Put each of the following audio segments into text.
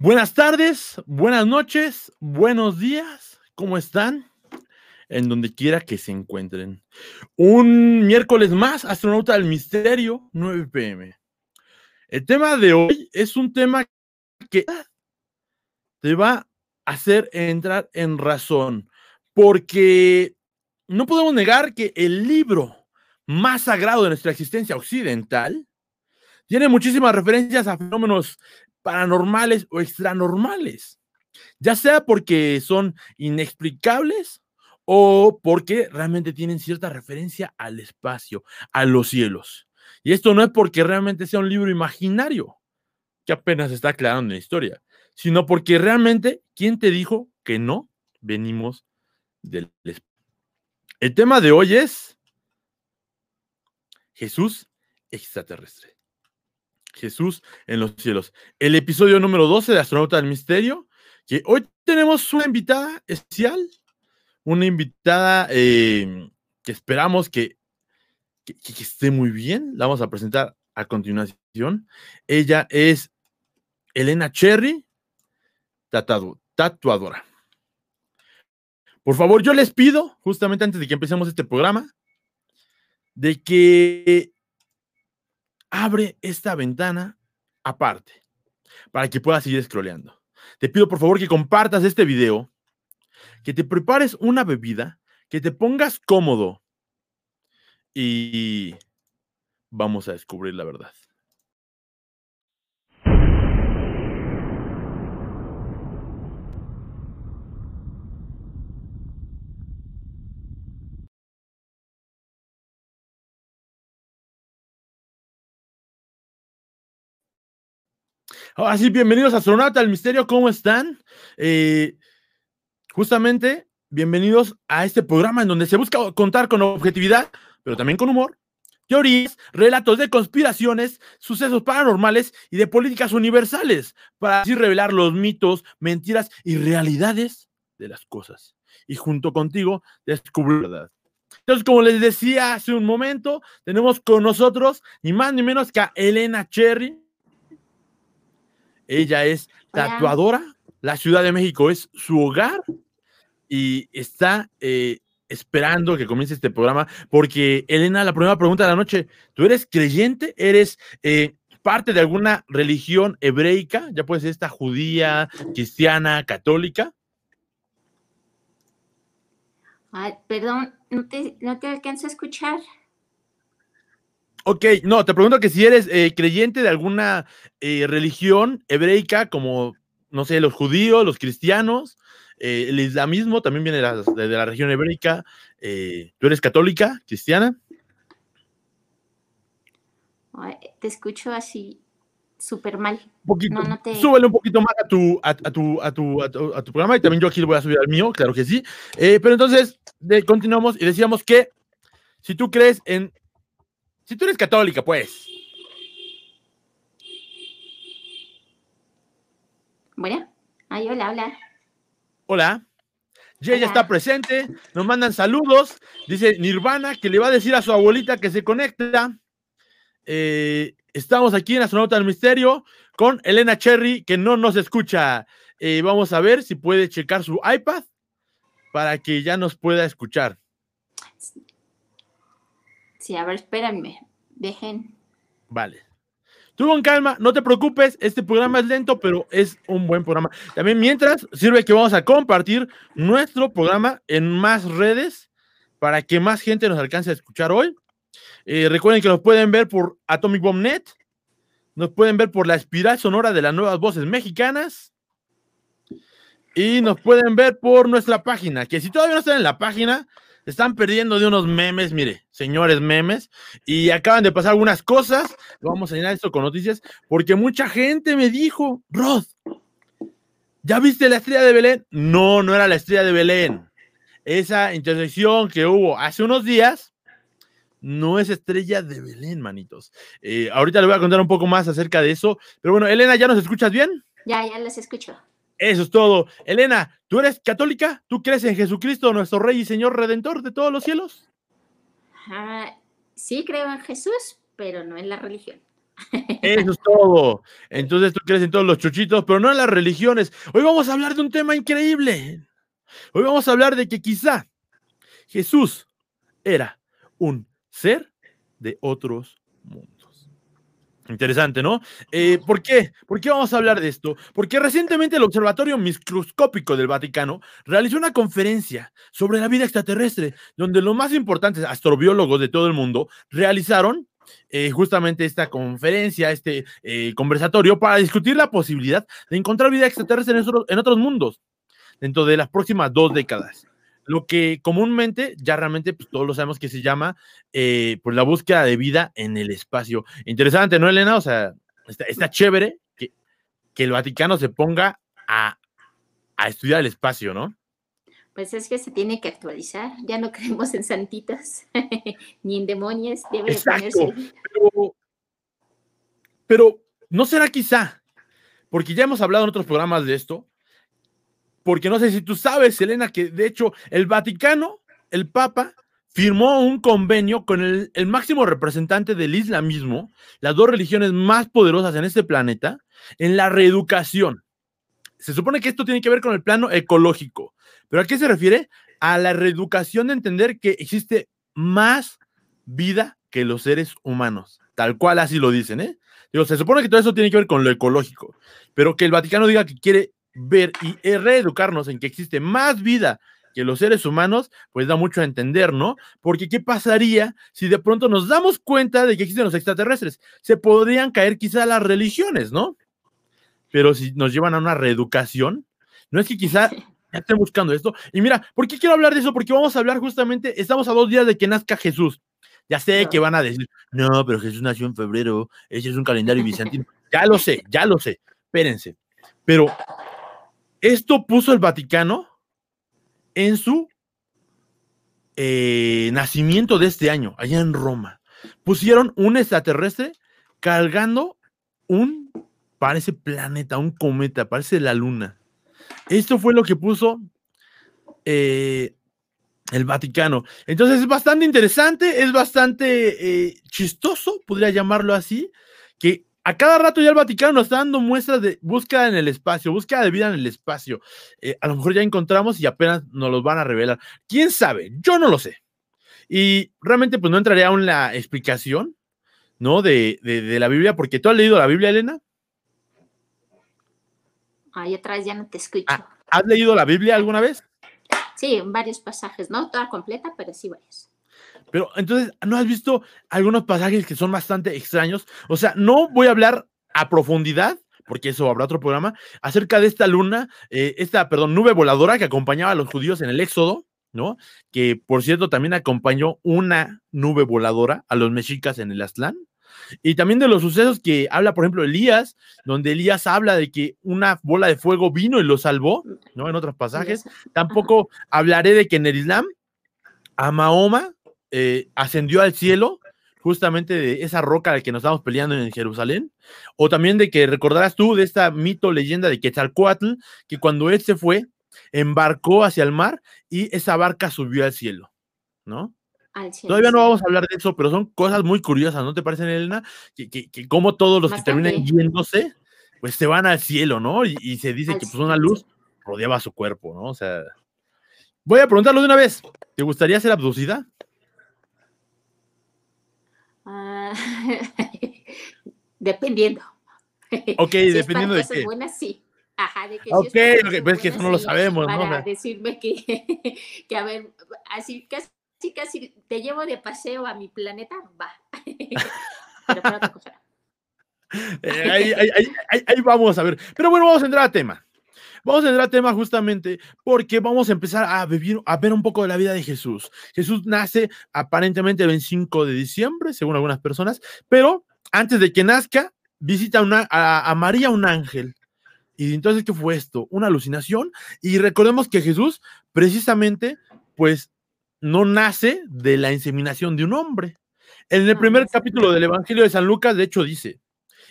Buenas tardes, buenas noches, buenos días, ¿cómo están? En donde quiera que se encuentren. Un miércoles más, Astronauta del Misterio, 9 pm. El tema de hoy es un tema que te va a hacer entrar en razón, porque no podemos negar que el libro más sagrado de nuestra existencia occidental tiene muchísimas referencias a fenómenos paranormales o extranormales, ya sea porque son inexplicables o porque realmente tienen cierta referencia al espacio, a los cielos. Y esto no es porque realmente sea un libro imaginario, que apenas está aclarando la historia, sino porque realmente, ¿quién te dijo que no venimos del espacio? El tema de hoy es Jesús extraterrestre. Jesús en los cielos. El episodio número 12 de Astronauta del Misterio, que hoy tenemos una invitada especial, una invitada eh, que esperamos que, esté muy bien. La vamos a presentar a continuación. Ella es Elena Cherry, tatuado, tatuadora. Por favor, yo les pido, justamente antes de que empecemos este programa, de que abre esta ventana aparte para que puedas seguir scrolleando. Te pido por favor que compartas este video, que te prepares una bebida, que te pongas cómodo y vamos a descubrir la verdad. Ahora sí, bienvenidos a Astronauta del Misterio, ¿cómo están? Eh, justamente, bienvenidos a este programa en donde se busca contar con objetividad, pero también con humor, teorías, relatos de conspiraciones, sucesos paranormales y de políticas universales, para así revelar los mitos, mentiras y realidades de las cosas. Y junto contigo, descubrir la verdad. Entonces, como les decía hace un momento, tenemos con nosotros ni más ni menos que a Elena Cherry, ella es tatuadora. Hola. La Ciudad de México es su hogar y está eh, esperando que comience este programa porque, Elena, la primera pregunta de la noche, ¿tú eres creyente? ¿Eres eh, parte de alguna religión hebreica? Ya puede ser esta judía, cristiana, católica. Ay, perdón, no te, no te alcanzo a escuchar. Ok, no, te pregunto que si eres eh, creyente de alguna eh, religión hebreica, como, no sé, los judíos, los cristianos, eh, el islamismo también viene de la, de la región hebreica. ¿Tú eres católica, cristiana? Te escucho así súper mal. Poquito, no, no te... Súbele un poquito más a tu, a, a, tu, a, tu, a, tu, a tu programa y también yo aquí lo voy a subir al mío, claro que sí. pero entonces, de, continuamos y decíamos que si tú crees en si tú eres católica, pues. Bueno, ay, hola, hola. Hola. Ya ella está presente, nos mandan saludos. Dice Nirvana que le va a decir a su abuelita que se conecta. Eh, estamos aquí en Astronauta del Misterio con Elena Cherry, que no nos escucha. Eh, vamos a ver si puede checar su iPad para que ya nos pueda escuchar. Sí, a ver, espérenme. Dejen. Vale. Tú con calma, no te preocupes, este programa es lento, pero es un buen programa. También mientras, sirve que vamos a compartir nuestro programa en más redes para que más gente nos alcance a escuchar hoy. Eh, recuerden que nos pueden ver por Atomic Bomb Net, nos pueden ver por la espiral sonora de las nuevas voces mexicanas y nos pueden ver por nuestra página, que si todavía no están en la página, están perdiendo de unos memes, mire, señores memes, y acaban de pasar algunas cosas. Vamos a llenar esto con noticias, porque mucha gente me dijo, Rod, ¿ya viste la estrella de Belén? No, no era la estrella de Belén. Esa intersección que hubo hace unos días no es estrella de Belén, manitos. Eh, ahorita le voy a contar un poco más acerca de eso, pero bueno, Elena, ¿ya nos escuchas bien? Ya, ya les escucho. Eso es todo. Elena, ¿tú eres católica? ¿Tú crees en Jesucristo, nuestro Rey y Señor Redentor de todos los cielos? Sí, creo en Jesús, pero no en la religión. Eso es todo. Entonces tú crees en todos los chuchitos, pero no en las religiones. Hoy vamos a hablar de un tema increíble. Hoy vamos a hablar de que quizá Jesús era un ser de otros mundos. Interesante, ¿no? Eh, ¿Por qué? ¿Por qué vamos a hablar de esto? Porque recientemente el Observatorio Microscópico del Vaticano realizó una conferencia sobre la vida extraterrestre, donde los más importantes astrobiólogos de todo el mundo realizaron eh, justamente esta conferencia, este eh, conversatorio, para discutir la posibilidad de encontrar vida extraterrestre en otros mundos dentro de las próximas dos décadas lo que comúnmente, ya realmente pues, todos lo sabemos que se llama eh, pues la búsqueda de vida en el espacio. Interesante, ¿no, Elena? O sea, está, chévere que, que, el Vaticano se ponga a, a, estudiar el espacio, ¿no? Pues es que se tiene que actualizar, ya no creemos en santitas ni en demonios, debe Exacto, pero, pero no será quizá, porque ya hemos hablado en otros programas de esto, porque no sé si tú sabes, Elena, que de hecho el Vaticano, el Papa, firmó un convenio con el, máximo representante del islamismo, las dos religiones más poderosas en este planeta, en la reeducación. Se supone que esto tiene que ver con el plano ecológico, pero ¿a qué se refiere? A la reeducación de entender que existe más vida que los seres humanos, tal cual así lo dicen, ¿eh? Digo, se supone que todo eso tiene que ver con lo ecológico, pero que el Vaticano diga que quiere ver y eh, reeducarnos en que existe más vida que los seres humanos, pues da mucho a entender, ¿no? Porque ¿qué pasaría si de pronto nos damos cuenta de que existen los extraterrestres? Se podrían caer quizá las religiones, ¿no? Pero si nos llevan a una reeducación, no es que quizá ya estén buscando esto. Y mira, ¿por qué quiero hablar de eso? Porque vamos a hablar justamente, estamos a dos días de que nazca Jesús. Ya sé que van a decir, no, pero Jesús nació en febrero, ese es un calendario bizantino. ya lo sé, ya lo sé, espérense. Pero esto puso el Vaticano en su eh, nacimiento de este año, allá en Roma. Pusieron un extraterrestre cargando un, parece planeta, un cometa, parece la luna. Esto fue lo que puso eh, el Vaticano. Entonces es bastante interesante, es bastante eh, chistoso, podría llamarlo así, que a cada rato ya el Vaticano nos está dando muestras de búsqueda en el espacio, búsqueda de vida en el espacio. Eh, a lo mejor ya encontramos y apenas nos los van a revelar. ¿Quién sabe? Yo no lo sé. Y realmente pues no entraré aún en la explicación, ¿no? De, la Biblia, porque tú has leído la Biblia, Elena. Ahí atrás ya no te escucho. Ah, ¿Has leído la Biblia alguna vez? Sí, varios pasajes, no toda completa, pero sí varios. Pero entonces, ¿no has visto algunos pasajes que son bastante extraños? O sea, no voy a hablar a profundidad, porque eso habrá otro programa, acerca de esta luna, eh, esta, perdón, nube voladora que acompañaba a los judíos en el Éxodo, ¿no? Que por cierto también acompañó una nube voladora a los mexicas en el Aztlán. Y también de los sucesos que habla, por ejemplo, Elías, donde Elías habla de que una bola de fuego vino y lo salvó, ¿no? En otros pasajes. Tampoco hablaré de que en el Islam a Mahoma eh, ascendió al cielo, justamente de esa roca de que nos estamos peleando en Jerusalén, o también de que recordarás tú de esta mito, leyenda de Quetzalcoatl, que cuando él se fue, embarcó hacia el mar y esa barca subió al cielo, ¿no? Todavía no vamos a hablar de eso, pero son cosas muy curiosas, ¿no te parecen, Elena? Que, que, como todos los que terminan yéndose, pues se van al cielo, ¿no? Y, se dice que pues una luz rodeaba su cuerpo, ¿no? O sea, voy a preguntarlo de una vez. ¿Te gustaría ser abducida? Ah, dependiendo. Ok, dependiendo de qué. Buenas, sí. Ajá, de que ok, si pues que eso no lo sabemos, para decirme que, que, a ver, así casi, casi te llevo de paseo a mi planeta, va. Pero para otra cosa. Eh, ahí, ahí, ahí, ahí, vamos a ver. Pero bueno, vamos a entrar a tema. Vamos a entrar al tema justamente porque vamos a empezar a vivir, a ver un poco de la vida de Jesús. Jesús nace aparentemente el 25 de diciembre, según algunas personas, pero antes de que nazca, visita a, a María un ángel. Y entonces, ¿qué fue esto? Una alucinación. Y recordemos que Jesús, precisamente, pues no nace de la inseminación de un hombre. En el primer capítulo del Evangelio de San Lucas, de hecho, dice,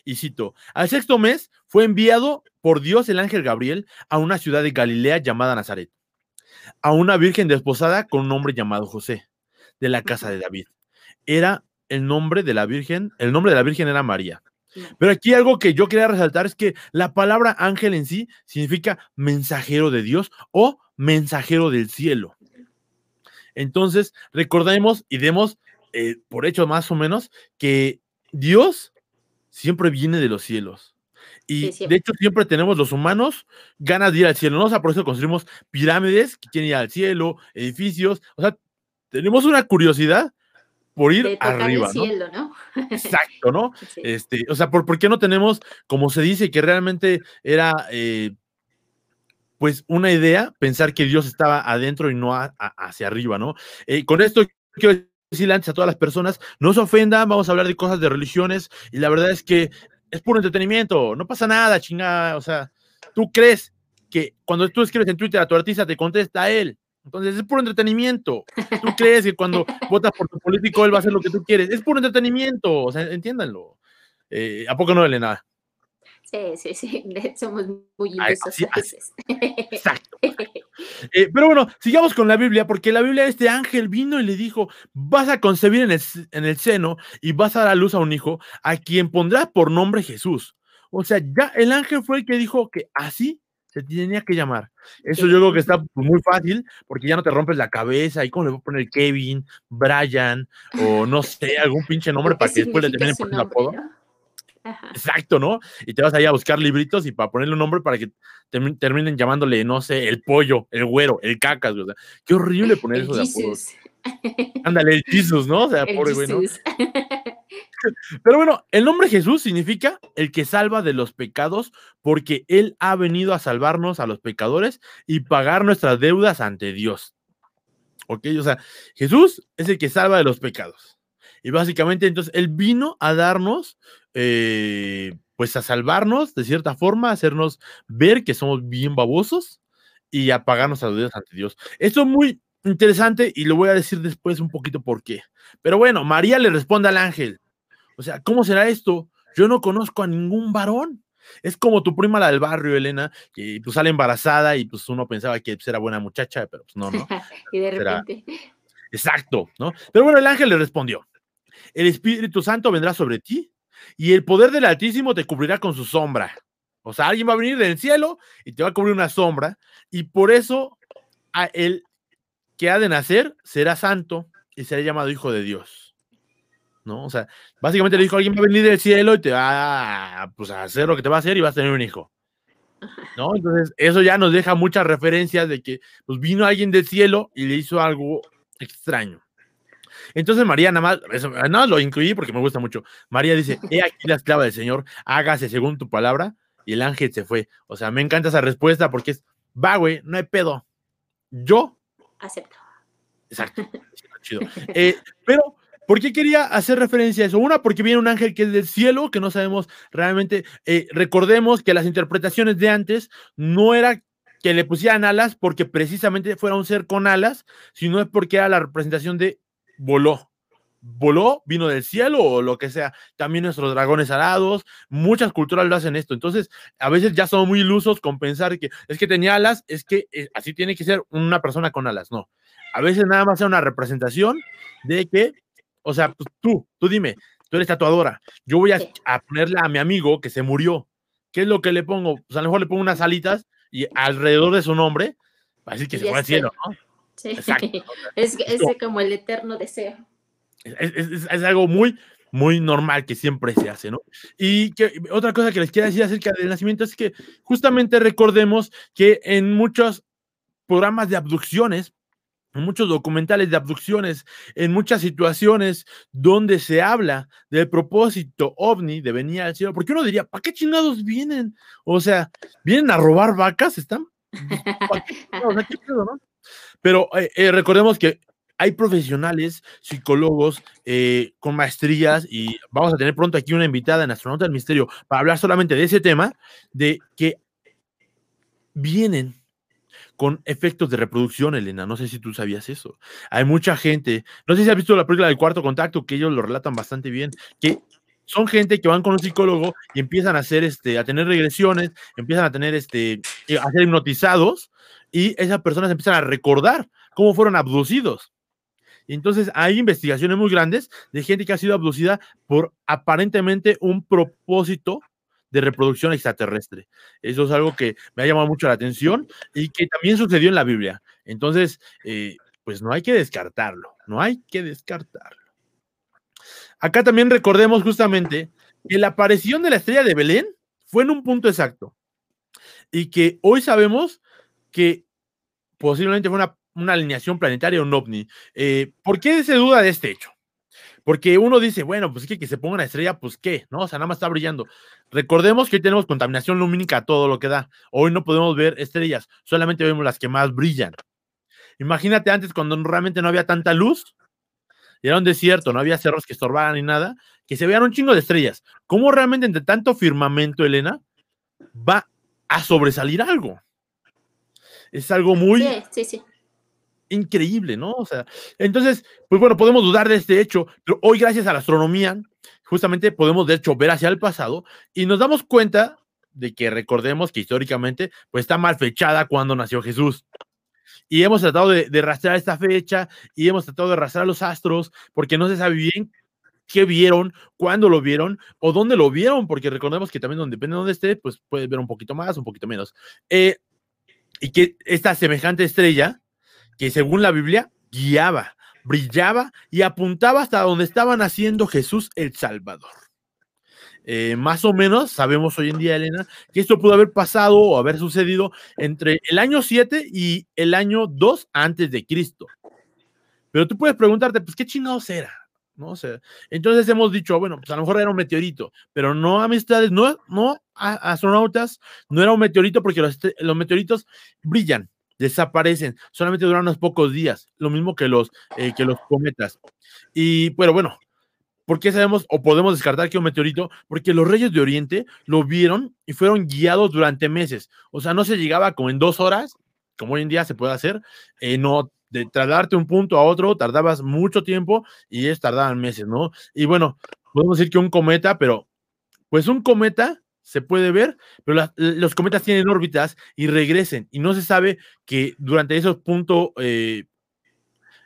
y cito, al sexto mes fue enviado por Dios el ángel Gabriel a una ciudad de Galilea llamada Nazaret, a una virgen desposada con un hombre llamado José, de la casa de David. Era el nombre de la virgen, el nombre de la virgen era María. Pero aquí algo que yo quería resaltar es que la palabra ángel en sí significa mensajero de Dios o mensajero del cielo. Entonces, recordemos y demos eh, por hecho más o menos que Dios siempre viene de los cielos. Y de hecho siempre tenemos los humanos ganas de ir al cielo, ¿no? O sea, por eso construimos pirámides que quieren ir al cielo, edificios, o sea, tenemos una curiosidad por ir arriba, ¿no? Exacto, ¿no? Este, o sea, ¿por, ¿por, qué no tenemos, como se dice, que realmente era, eh, pues, una idea, pensar que Dios estaba adentro y no hacia arriba, ¿no? Eh, con esto quiero decirle antes a todas las personas, no se ofendan, vamos a hablar de cosas de religiones, y la verdad es que es puro entretenimiento, no pasa nada, chingada, o sea, tú crees que cuando tú escribes en Twitter a tu artista te contesta a él, entonces es puro entretenimiento. Tú crees que cuando votas por tu político él va a hacer lo que tú quieres, es puro entretenimiento, o sea, entiéndanlo. Eh, ¿A poco no vale nada? Sí, sí, sí, somos muy ilusos a veces. Exacto. Eh, pero bueno, sigamos con la Biblia, porque la Biblia, este ángel vino y le dijo, vas a concebir en el, en el seno y vas a dar a luz a un hijo, a quien pondrás por nombre Jesús. O sea, ya el ángel fue el que dijo que así se tenía que llamar. Eso yo creo que está muy fácil, porque ya no te rompes la cabeza, y cómo le voy a poner Kevin, Brian, o no sé, algún pinche nombre para que después le terminen poniendo apodo. Exacto, ¿no? Y te vas ahí a buscar libritos y para ponerle un nombre para que terminen llamándole, no sé, el pollo, el güero, el cacas, o sea, qué horrible poner eso de apodos. Ándale, el Jesus, ¿no? O sea, pobre güey, ¿no? Pero bueno, el nombre Jesús significa el que salva de los pecados, porque Él ha venido a salvarnos a los pecadores y pagar nuestras deudas ante Dios. ¿Ok? O sea, Jesús es el que salva de los pecados. Y básicamente, entonces, Él vino a darnos eh, pues a salvarnos de cierta forma, a hacernos ver que somos bien babosos y a pagarnos a deudas ante Dios. Esto es muy interesante y lo voy a decir después un poquito por qué. Pero bueno, María le responde al ángel. O sea, ¿cómo será esto? Yo no conozco a ningún varón. Es como tu prima la del barrio, Elena, que pues sale embarazada y pues uno pensaba que pues, era buena muchacha, pero pues no, ¿no? y de repente. Exacto, ¿no? Pero bueno, el ángel le respondió, el Espíritu Santo vendrá sobre ti y el poder del Altísimo te cubrirá con su sombra. O sea, alguien va a venir del cielo y te va a cubrir una sombra, y por eso a el que ha de nacer será santo y será llamado hijo de Dios. ¿No? O sea, básicamente le dijo, alguien va a venir del cielo y te va a, pues, a hacer lo que te va a hacer y vas a tener un hijo. ¿No? Entonces, eso ya nos deja muchas referencias de que pues, vino alguien del cielo y le hizo algo extraño. Entonces María nada más, nada más lo incluí porque me gusta mucho. María dice, he aquí la esclava del Señor, hágase según tu palabra, y el ángel se fue. O sea, me encanta esa respuesta porque es, va, güey, no hay pedo. Yo acepto. Exacto. Chido. Eh, pero, ¿por qué quería hacer referencia a eso? Una, porque viene un ángel que es del cielo, que no sabemos realmente. Eh, recordemos que las interpretaciones de antes no era que le pusieran alas porque precisamente fuera un ser con alas, sino es porque era la representación de voló. Voló, vino del cielo o lo que sea. También nuestros dragones alados, muchas culturas lo hacen esto. Entonces, a veces ya son muy ilusos con pensar que es que tenía alas, es que eh, así tiene que ser una persona con alas. No. A veces nada más es una representación de que, o sea, pues tú, tú dime, tú eres tatuadora. Yo voy a, a ponerle a mi amigo que se murió. ¿Qué es lo que le pongo? Pues a lo mejor le pongo unas alitas y alrededor de su nombre, así que se fue al cielo, ¿no? Sí. Es, es, como el eterno deseo. Es, algo muy, muy normal que siempre se hace, ¿no? Y que, otra cosa que les quiero decir acerca del nacimiento es que justamente recordemos que en muchos programas de abducciones, en muchos documentales de abducciones, en muchas situaciones donde se habla del propósito ovni de venir al cielo, porque uno diría, ¿para qué chingados vienen? O sea, ¿vienen a robar vacas? ¿Están? ¿no? Pero eh, eh, recordemos que hay profesionales, psicólogos eh, con maestrías y vamos a tener pronto aquí una invitada en Astronauta del Misterio para hablar solamente de ese tema, de que vienen con efectos de reproducción, Elena. No sé si tú sabías eso. Hay mucha gente, no sé si has visto la película del cuarto contacto, que ellos lo relatan bastante bien, que son gente que van con un psicólogo y empiezan a hacer este, a tener regresiones, empiezan a tener este, a ser hipnotizados y esas personas empiezan a recordar cómo fueron abducidos. Y entonces hay investigaciones muy grandes de gente que ha sido abducida por aparentemente un propósito de reproducción extraterrestre. Eso es algo que me ha llamado mucho la atención y que también sucedió en la Biblia. Entonces, eh, pues no hay que descartarlo, no hay que descartarlo. Acá también recordemos justamente que la aparición de la estrella de Belén fue en un punto exacto y que hoy sabemos que posiblemente fue una, alineación planetaria, un ovni. Eh, ¿Por qué se duda de este hecho? Porque uno dice, bueno, pues es que, que se ponga una estrella, pues qué, ¿no? O sea, nada más está brillando. Recordemos que hoy tenemos contaminación lumínica, todo lo que da. Hoy no podemos ver estrellas, solamente vemos las que más brillan. Imagínate antes cuando realmente no había tanta luz, y era un desierto, no había cerros que estorbaran ni nada, que se veían un chingo de estrellas. ¿Cómo realmente entre tanto firmamento, Elena, va a sobresalir algo? Es algo muy increíble, ¿no? O sea, entonces, pues bueno, podemos dudar de este hecho, pero hoy gracias a la astronomía, justamente podemos de hecho ver hacia el pasado y nos damos cuenta de que recordemos que históricamente pues está mal fechada cuando nació Jesús. Y hemos tratado de, de rastrear esta fecha y hemos tratado de rastrear los astros porque no se sabe bien qué vieron, cuándo lo vieron o dónde lo vieron, porque recordemos que también donde, depende de dónde esté, pues puedes ver un poquito más, un poquito menos. Eh, y que esta semejante estrella, que según la Biblia, guiaba, brillaba y apuntaba hasta donde estaba naciendo Jesús el Salvador. Eh, más o menos sabemos hoy en día, Elena, que esto pudo haber pasado o haber sucedido entre el año 7 y el año 2 antes de Cristo. Pero tú puedes preguntarte, pues, ¿qué chingados era? ¿No? entonces hemos dicho, bueno, pues a lo mejor era un meteorito, pero no amistades, no, no astronautas, no era un meteorito porque los, los meteoritos brillan, desaparecen, solamente duran unos pocos días, lo mismo que los, eh, que los cometas. Y, pero bueno, ¿Por qué sabemos o podemos descartar que un meteorito? Porque los reyes de Oriente lo vieron y fueron guiados durante meses. O sea, no se llegaba como en dos horas, como hoy en día se puede hacer, eh, no de trasladarte un punto a otro, tardabas mucho tiempo y es tardaban meses, ¿no? Y bueno, podemos decir que un cometa, pero pues un cometa se puede ver, pero los cometas tienen órbitas y regresen y no se sabe que durante esos puntos eh,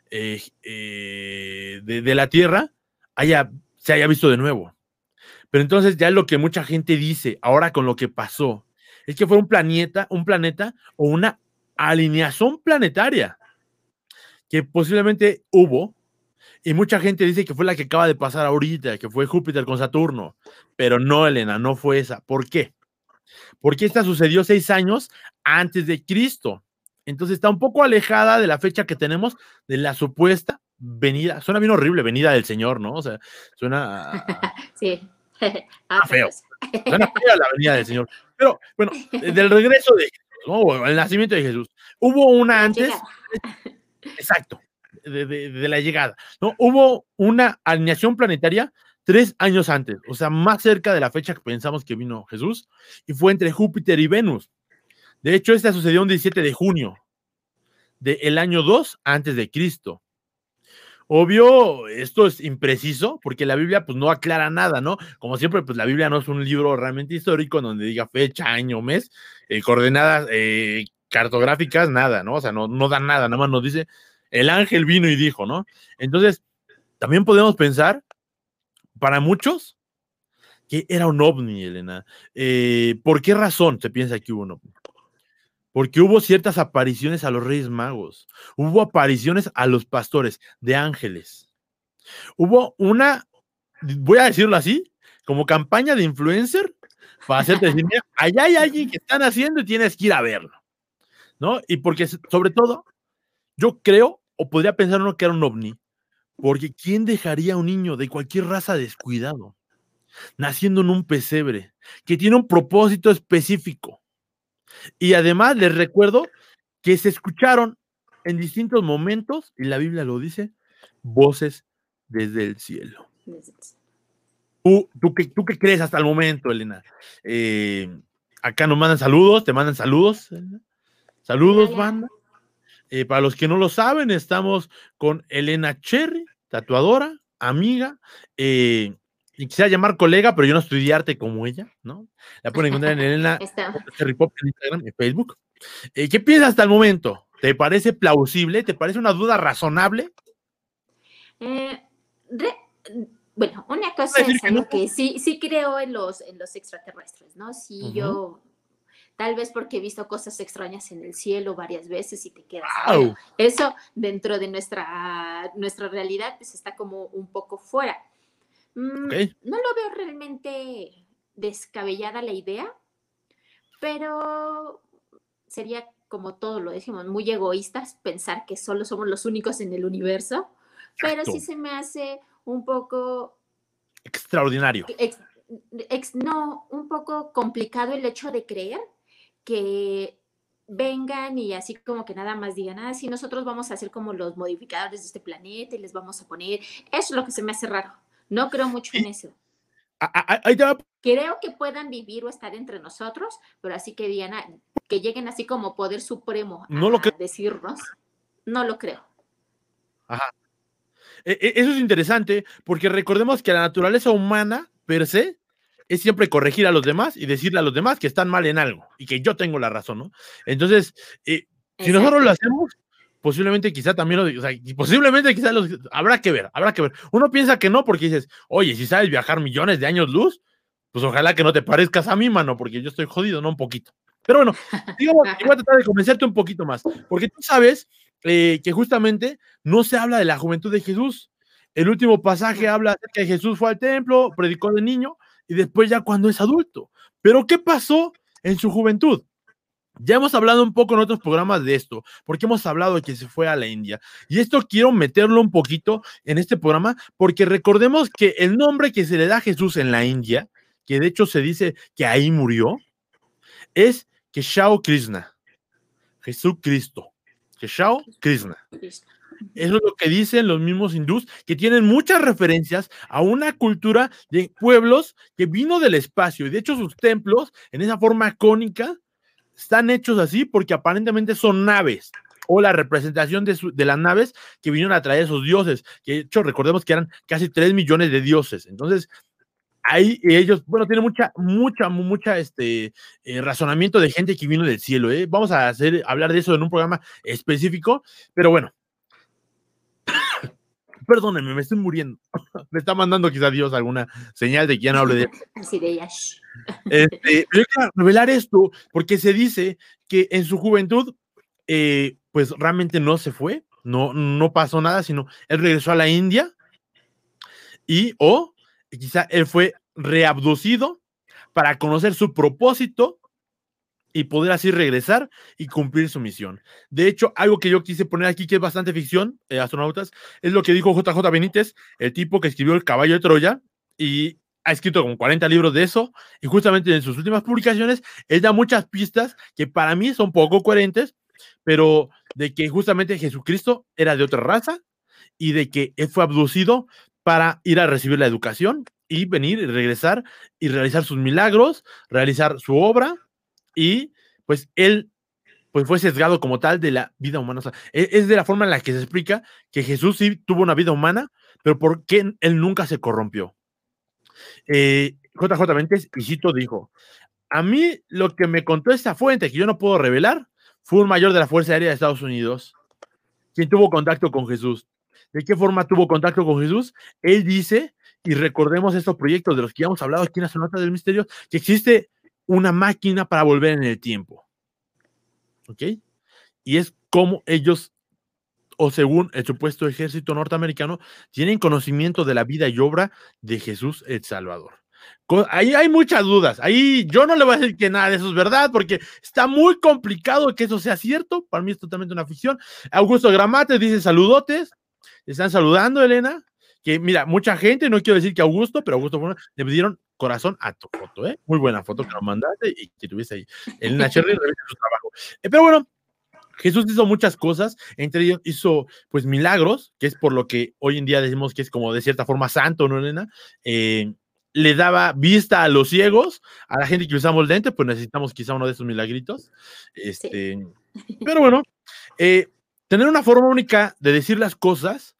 eh, de la Tierra haya, se haya visto de nuevo. Pero entonces ya lo que mucha gente dice ahora con lo que pasó es que fue un planeta, un planeta o una alineación planetaria que posiblemente hubo y mucha gente dice que fue la que acaba de pasar ahorita, que fue Júpiter con Saturno, pero no, Elena, no fue esa. ¿Por qué? Porque esta sucedió seis años antes de Cristo. Entonces está un poco alejada de la fecha que tenemos de la supuesta venida, suena bien horrible, venida del Señor, ¿no? O sea, suena. sí. Ah, feo. Suena feo la venida del Señor. Pero, bueno, del regreso de ¿no? El nacimiento de Jesús. Hubo una antes. Exacto. De, la llegada, ¿no? Hubo una alineación planetaria tres años antes, o sea, más cerca de la fecha que pensamos que vino Jesús, y fue entre Júpiter y Venus. De hecho, esta sucedió un 17 de junio del año 2 antes de Cristo. Obvio, esto es impreciso porque la Biblia pues no aclara nada, ¿no? Como siempre, pues la Biblia no es un libro realmente histórico donde diga fecha, año, mes, eh, coordenadas eh, cartográficas, nada, ¿no? O sea, no, no da nada, nada más nos dice, el ángel vino y dijo, ¿no? Entonces, también podemos pensar, para muchos, que era un ovni, Elena. Eh, ¿Por qué razón se piensa que hubo un ovni? Porque hubo ciertas apariciones a los reyes magos, hubo apariciones a los pastores de ángeles. Hubo una, voy a decirlo así, como campaña de influencer para hacerte decir, mira, allá hay alguien que están haciendo y tienes que ir a verlo. ¿No? Y porque sobre todo, yo creo, o podría pensar uno que era un ovni, porque ¿quién dejaría a un niño de cualquier raza descuidado, naciendo en un pesebre, que tiene un propósito específico? Y además les recuerdo que se escucharon en distintos momentos, y la Biblia lo dice, voces desde el cielo. ¿Tú, tú, qué, ¿Tú qué crees hasta el momento, Elena? Eh, acá nos mandan saludos, te mandan saludos. Saludos, banda. Eh, para los que no lo saben, estamos con Elena Cherry, tatuadora, amiga, eh, quisiera llamar colega, pero yo no estudié arte como ella, ¿no? La pueden encontrar en Elena en Instagram y Facebook. Eh, ¿Qué piensas hasta el momento? ¿Te parece plausible? ¿Te parece una duda razonable? Eh, bueno, una cosa es que sí, sí creo en los, en los extraterrestres, ¿no? Si yo, tal vez porque he visto cosas extrañas en el cielo varias veces y te quedas. eso dentro de nuestra, nuestra realidad, pues está como un poco fuera. Mm, no lo veo realmente descabellada la idea, pero sería como todo lo decimos, muy egoístas pensar que solo somos los únicos en el universo, pero sí se me hace un poco... Extraordinario. no, un poco complicado el hecho de creer que vengan y así como que nada más digan, ah, sí, nosotros vamos a ser como los modificadores de este planeta y les vamos a poner, eso es lo que se me hace raro. No creo mucho en eso. Creo que puedan vivir o estar entre nosotros, pero así que digan, ah, que lleguen así como poder supremo a lo decirnos, no lo creo. Ajá. E, e, eso es interesante porque recordemos que la naturaleza humana per se es siempre corregir a los demás y decirle a los demás que están mal en algo y que yo tengo la razón, ¿no? Entonces, eh, si nosotros lo hacemos, posiblemente quizá también lo, o sea, posiblemente quizá los, habrá que ver, habrá que ver. Uno piensa que no porque dices, oye, si sabes viajar millones de años luz, pues ojalá que no te parezcas a mí, mano, porque yo estoy jodido, ¿no? Un poquito. Pero bueno, digamos, voy a tratar de convencerte un poquito más, porque tú sabes eh, que justamente no se habla de la juventud de Jesús. El último pasaje habla de que Jesús fue al templo, predicó de niño y después ya cuando es adulto. Pero ¿qué pasó en su juventud? Ya hemos hablado un poco en otros programas de esto, porque hemos hablado de que se fue a la India. Y esto quiero meterlo un poquito en este programa, porque recordemos que el nombre que se le da a Jesús en la India, que de hecho se dice que ahí murió, es Keshao Krishna, Jesucristo. Keshao Krishna. Eso es lo que dicen los mismos hindús, que tienen muchas referencias a una cultura de pueblos que vino del espacio. Y de hecho sus templos, en esa forma cónica, están hechos así porque aparentemente son naves o la representación de, de, las naves que vinieron a traer esos dioses, de hecho recordemos que eran casi 3 millones de dioses. Entonces, ahí ellos, bueno, tiene mucha, mucha, mucha, este, eh, razonamiento de gente que vino del cielo, ¿eh? Vamos a hacer, hablar de eso en un programa específico, pero bueno. Perdónenme, me estoy muriendo. me está mandando quizá Dios alguna señal de que ya no hable de Así de ella. Este, pero quiero revelar esto porque se dice que en su juventud, eh, pues realmente no se fue, no, no pasó nada, sino él regresó a la India y o quizá él fue reabducido para conocer su propósito y poder así regresar y cumplir su misión. De hecho, algo que yo quise poner aquí, que es bastante ficción, eh, astronautas, es lo que dijo JJ Benítez, el tipo que escribió El caballo de Troya, y ha escrito como 40 libros de eso, y justamente en sus últimas publicaciones, él da muchas pistas que para mí son poco coherentes, pero de que justamente Jesucristo era de otra raza y de que él fue abducido para ir a recibir la educación y venir y regresar y realizar sus milagros, realizar su obra y pues él pues fue sesgado como tal de la vida humana. E, es de la forma en la que se explica que Jesús sí tuvo una vida humana, pero ¿por qué él nunca se corrompió? Eh, JJ Ventes, y dijo, a mí lo que me contó esta fuente, que yo no puedo revelar, fue un mayor de la Fuerza Aérea de Estados Unidos, quien tuvo contacto con Jesús. ¿De qué forma tuvo contacto con Jesús? Él dice, y recordemos estos proyectos de los que ya hemos hablado aquí en la Sonata del Misterio, que existe una máquina para volver en el tiempo. ¿Ok? Y es como ellos, o según el supuesto ejército norteamericano, tienen conocimiento de la vida y obra de Jesús el Salvador. Ahí hay muchas dudas. Ahí yo no le voy a decir que nada de eso es verdad, porque está muy complicado que eso sea cierto. Para mí es totalmente una ficción. Augusto Gramate dice saludotes. Están saludando, Elena. Que mira, mucha gente, no quiero decir que Augusto, pero Augusto le dieron corazón a tu foto, ¿eh? Muy buena foto que nos mandaste y que tuviese ahí. Elena Cherry revisa su trabajo. Eh, pero bueno, Jesús hizo muchas cosas, entre ellos hizo pues milagros, que es por lo que hoy en día decimos que es como de cierta forma santo, ¿no, Elena? Eh, le daba vista a los ciegos, a la gente que usamos lente, pues necesitamos quizá uno de esos milagritos. Este, Pero bueno, eh, tener una forma única de decir las cosas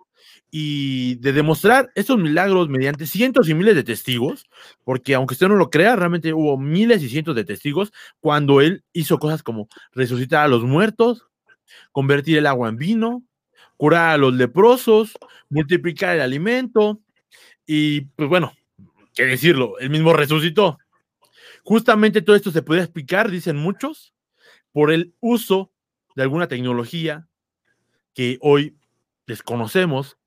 y de demostrar estos milagros mediante cientos y miles de testigos, porque aunque usted no lo crea, realmente hubo miles y cientos de testigos cuando él hizo cosas como resucitar a los muertos, convertir el agua en vino, curar a los leprosos, multiplicar el alimento y pues bueno, qué decirlo, él mismo resucitó. Justamente todo esto se puede explicar, dicen muchos, por el uso de alguna tecnología que hoy desconocemos.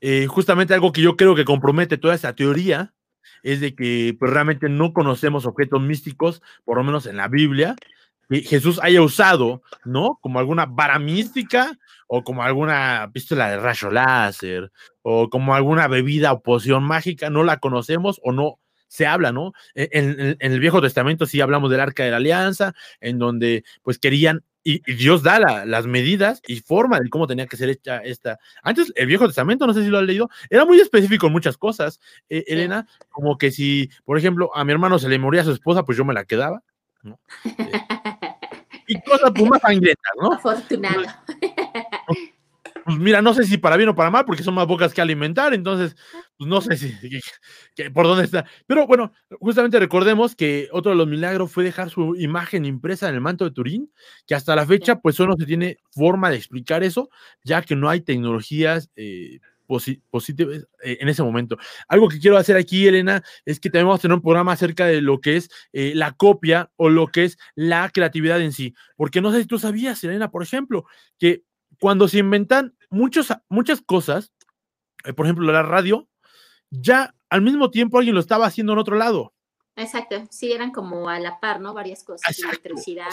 Eh, justamente algo que yo creo que compromete toda esa teoría es de que pues, realmente no conocemos objetos místicos, por lo menos en la Biblia, que Jesús haya usado, ¿no? Como alguna vara mística o como alguna pistola de rayo láser o como alguna bebida o poción mágica, no la conocemos o no se habla, ¿no? E, en, el Viejo Testamento sí hablamos del Arca de la Alianza, en donde pues querían, y, Dios da las medidas y forma de cómo tenía que ser hecha esta. Antes, el Viejo Testamento, no sé si lo has leído, era muy específico en muchas cosas, eh, Elena, como que si, por ejemplo, a mi hermano se le moría a su esposa, pues yo me la quedaba, ¿no? y cosas pues, más sangrientas, ¿no? Afortunado. Pues mira, no sé si para bien o para mal, porque son más bocas que alimentar, entonces, pues no sé si, por dónde está. Pero bueno, justamente recordemos que otro de los milagros fue dejar su imagen impresa en el manto de Turín, que hasta la fecha, pues solo se tiene forma de explicar eso, ya que no hay tecnologías eh, positivas eh, en ese momento. Algo que quiero hacer aquí, Elena, es que también vamos a tener un programa acerca de lo que es eh, la copia o lo que es la creatividad en sí. Porque no sé si tú sabías, Elena, por ejemplo, que cuando se inventan muchos, muchas cosas, eh, por ejemplo, la radio, ya al mismo tiempo alguien lo estaba haciendo en otro lado. Exacto, sí, eran como a la par, ¿no? Varias cosas, electricidad.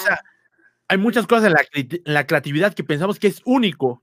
hay muchas cosas en la, en la, creatividad que pensamos que es único,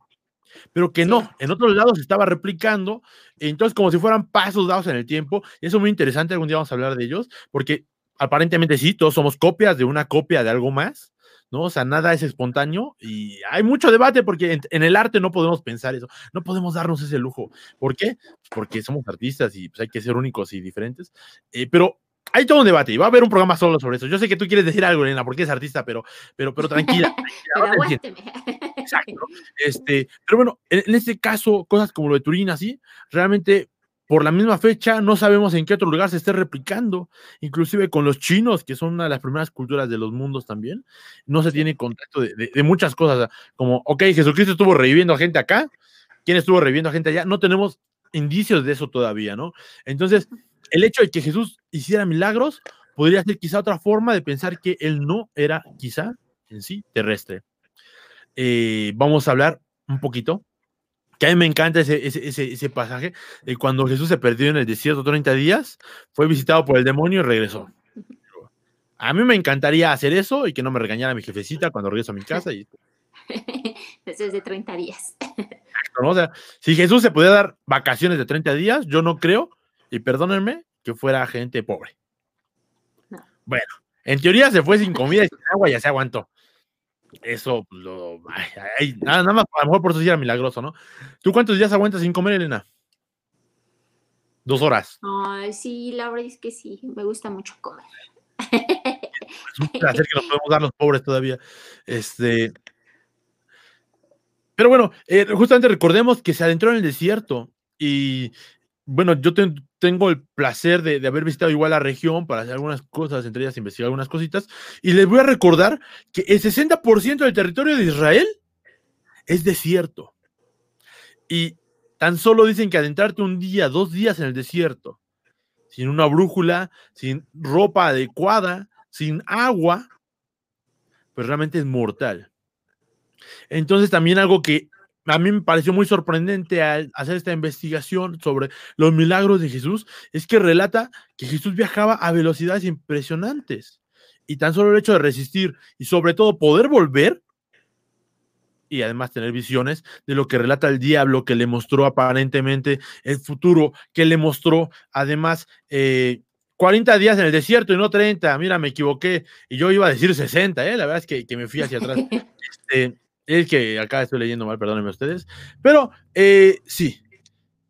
pero que no, en otros lados se estaba replicando, entonces como si fueran pasos dados en el tiempo, y eso es muy interesante, algún día vamos a hablar de ellos, porque aparentemente sí, todos somos copias de una copia de algo más, ¿no? O sea, nada es espontáneo y hay mucho debate porque en, el arte no podemos pensar eso, no podemos darnos ese lujo. ¿Por qué? Porque somos artistas y pues, hay que ser únicos y diferentes, eh, pero hay todo un debate y va a haber un programa solo sobre eso. Yo sé que tú quieres decir algo, Elena, porque es artista, pero, pero, pero tranquila. Exacto. Este, pero bueno, en, en, este caso, cosas como lo de Turín, así, realmente por la misma fecha, no sabemos en qué otro lugar se esté replicando, inclusive con los chinos, que son una de las primeras culturas de los mundos también, no se tiene contacto de, muchas cosas, como, ok, Jesucristo estuvo reviviendo a gente acá, ¿quién estuvo reviviendo a gente allá? No tenemos indicios de eso todavía, ¿no? Entonces, el hecho de que Jesús hiciera milagros podría ser quizá otra forma de pensar que él no era quizá en sí terrestre. Eh, vamos a hablar un poquito que a mí me encanta ese, ese, ese, pasaje de cuando Jesús se perdió en el desierto 30 días, fue visitado por el demonio y regresó. A mí me encantaría hacer eso y que no me regañara mi jefecita cuando regreso a mi casa. Y... Después de 30 días. O sea, si Jesús se podía dar vacaciones de 30 días, yo no creo, y perdónenme, que fuera gente pobre. Bueno, en teoría se fue sin comida y sin agua y ya se aguantó eso pues, lo. nada, nada, más, a lo mejor por eso sí era milagroso, ¿no? ¿Tú cuántos días aguantas sin comer, Elena? Dos horas. Ay, sí, la verdad es que sí, me gusta mucho comer. Es un placer que nos podemos dar los pobres todavía. Este. Pero bueno, eh, justamente recordemos que se adentró en el desierto y bueno, yo tengo el placer de, haber visitado igual la región para hacer algunas cosas, entre ellas investigar algunas cositas, y les voy a recordar que el 60% del territorio de Israel es desierto. Y tan solo dicen que adentrarte un día, dos días en el desierto, sin una brújula, sin ropa adecuada, sin agua, pues realmente es mortal. Entonces también algo que a mí me pareció muy sorprendente al hacer esta investigación sobre los milagros de Jesús, es que relata que Jesús viajaba a velocidades impresionantes. Y tan solo el hecho de resistir y sobre todo poder volver y además tener visiones de lo que relata el diablo, que le mostró aparentemente el futuro, que le mostró además 40 eh, días en el desierto y no 30, mira, me equivoqué, y yo iba a decir 60, ¿eh? la verdad es que, que me fui hacia atrás. Este, es que acá estoy leyendo mal, perdónenme ustedes. Pero eh, sí,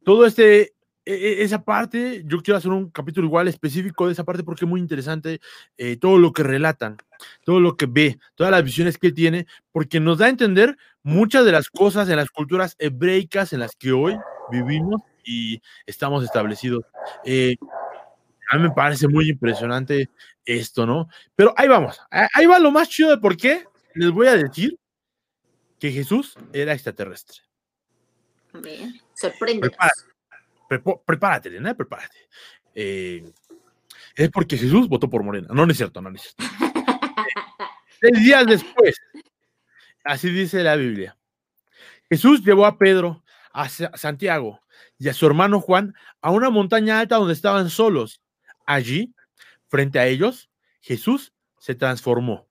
todo este, e, e, esa parte, yo quiero hacer un capítulo igual específico de esa parte porque es muy interesante eh, todo lo que relatan, todo lo que ve, todas las visiones que tiene, porque nos da a entender muchas de las cosas en las culturas hebreicas en las que hoy vivimos y estamos establecidos. Eh, a mí me parece muy impresionante esto, ¿no? Pero ahí vamos, ahí va lo más chido de por qué les voy a decir que Jesús era extraterrestre. Bien, sorprende. Prepárate, prepárate, Elena, prepárate. Eh, es porque Jesús votó por Morena. No, no es cierto, no, es cierto. Seis días después, así dice la Biblia, Jesús llevó a Pedro, a Santiago y a su hermano Juan a una montaña alta donde estaban solos. Allí, frente a ellos, Jesús se transformó.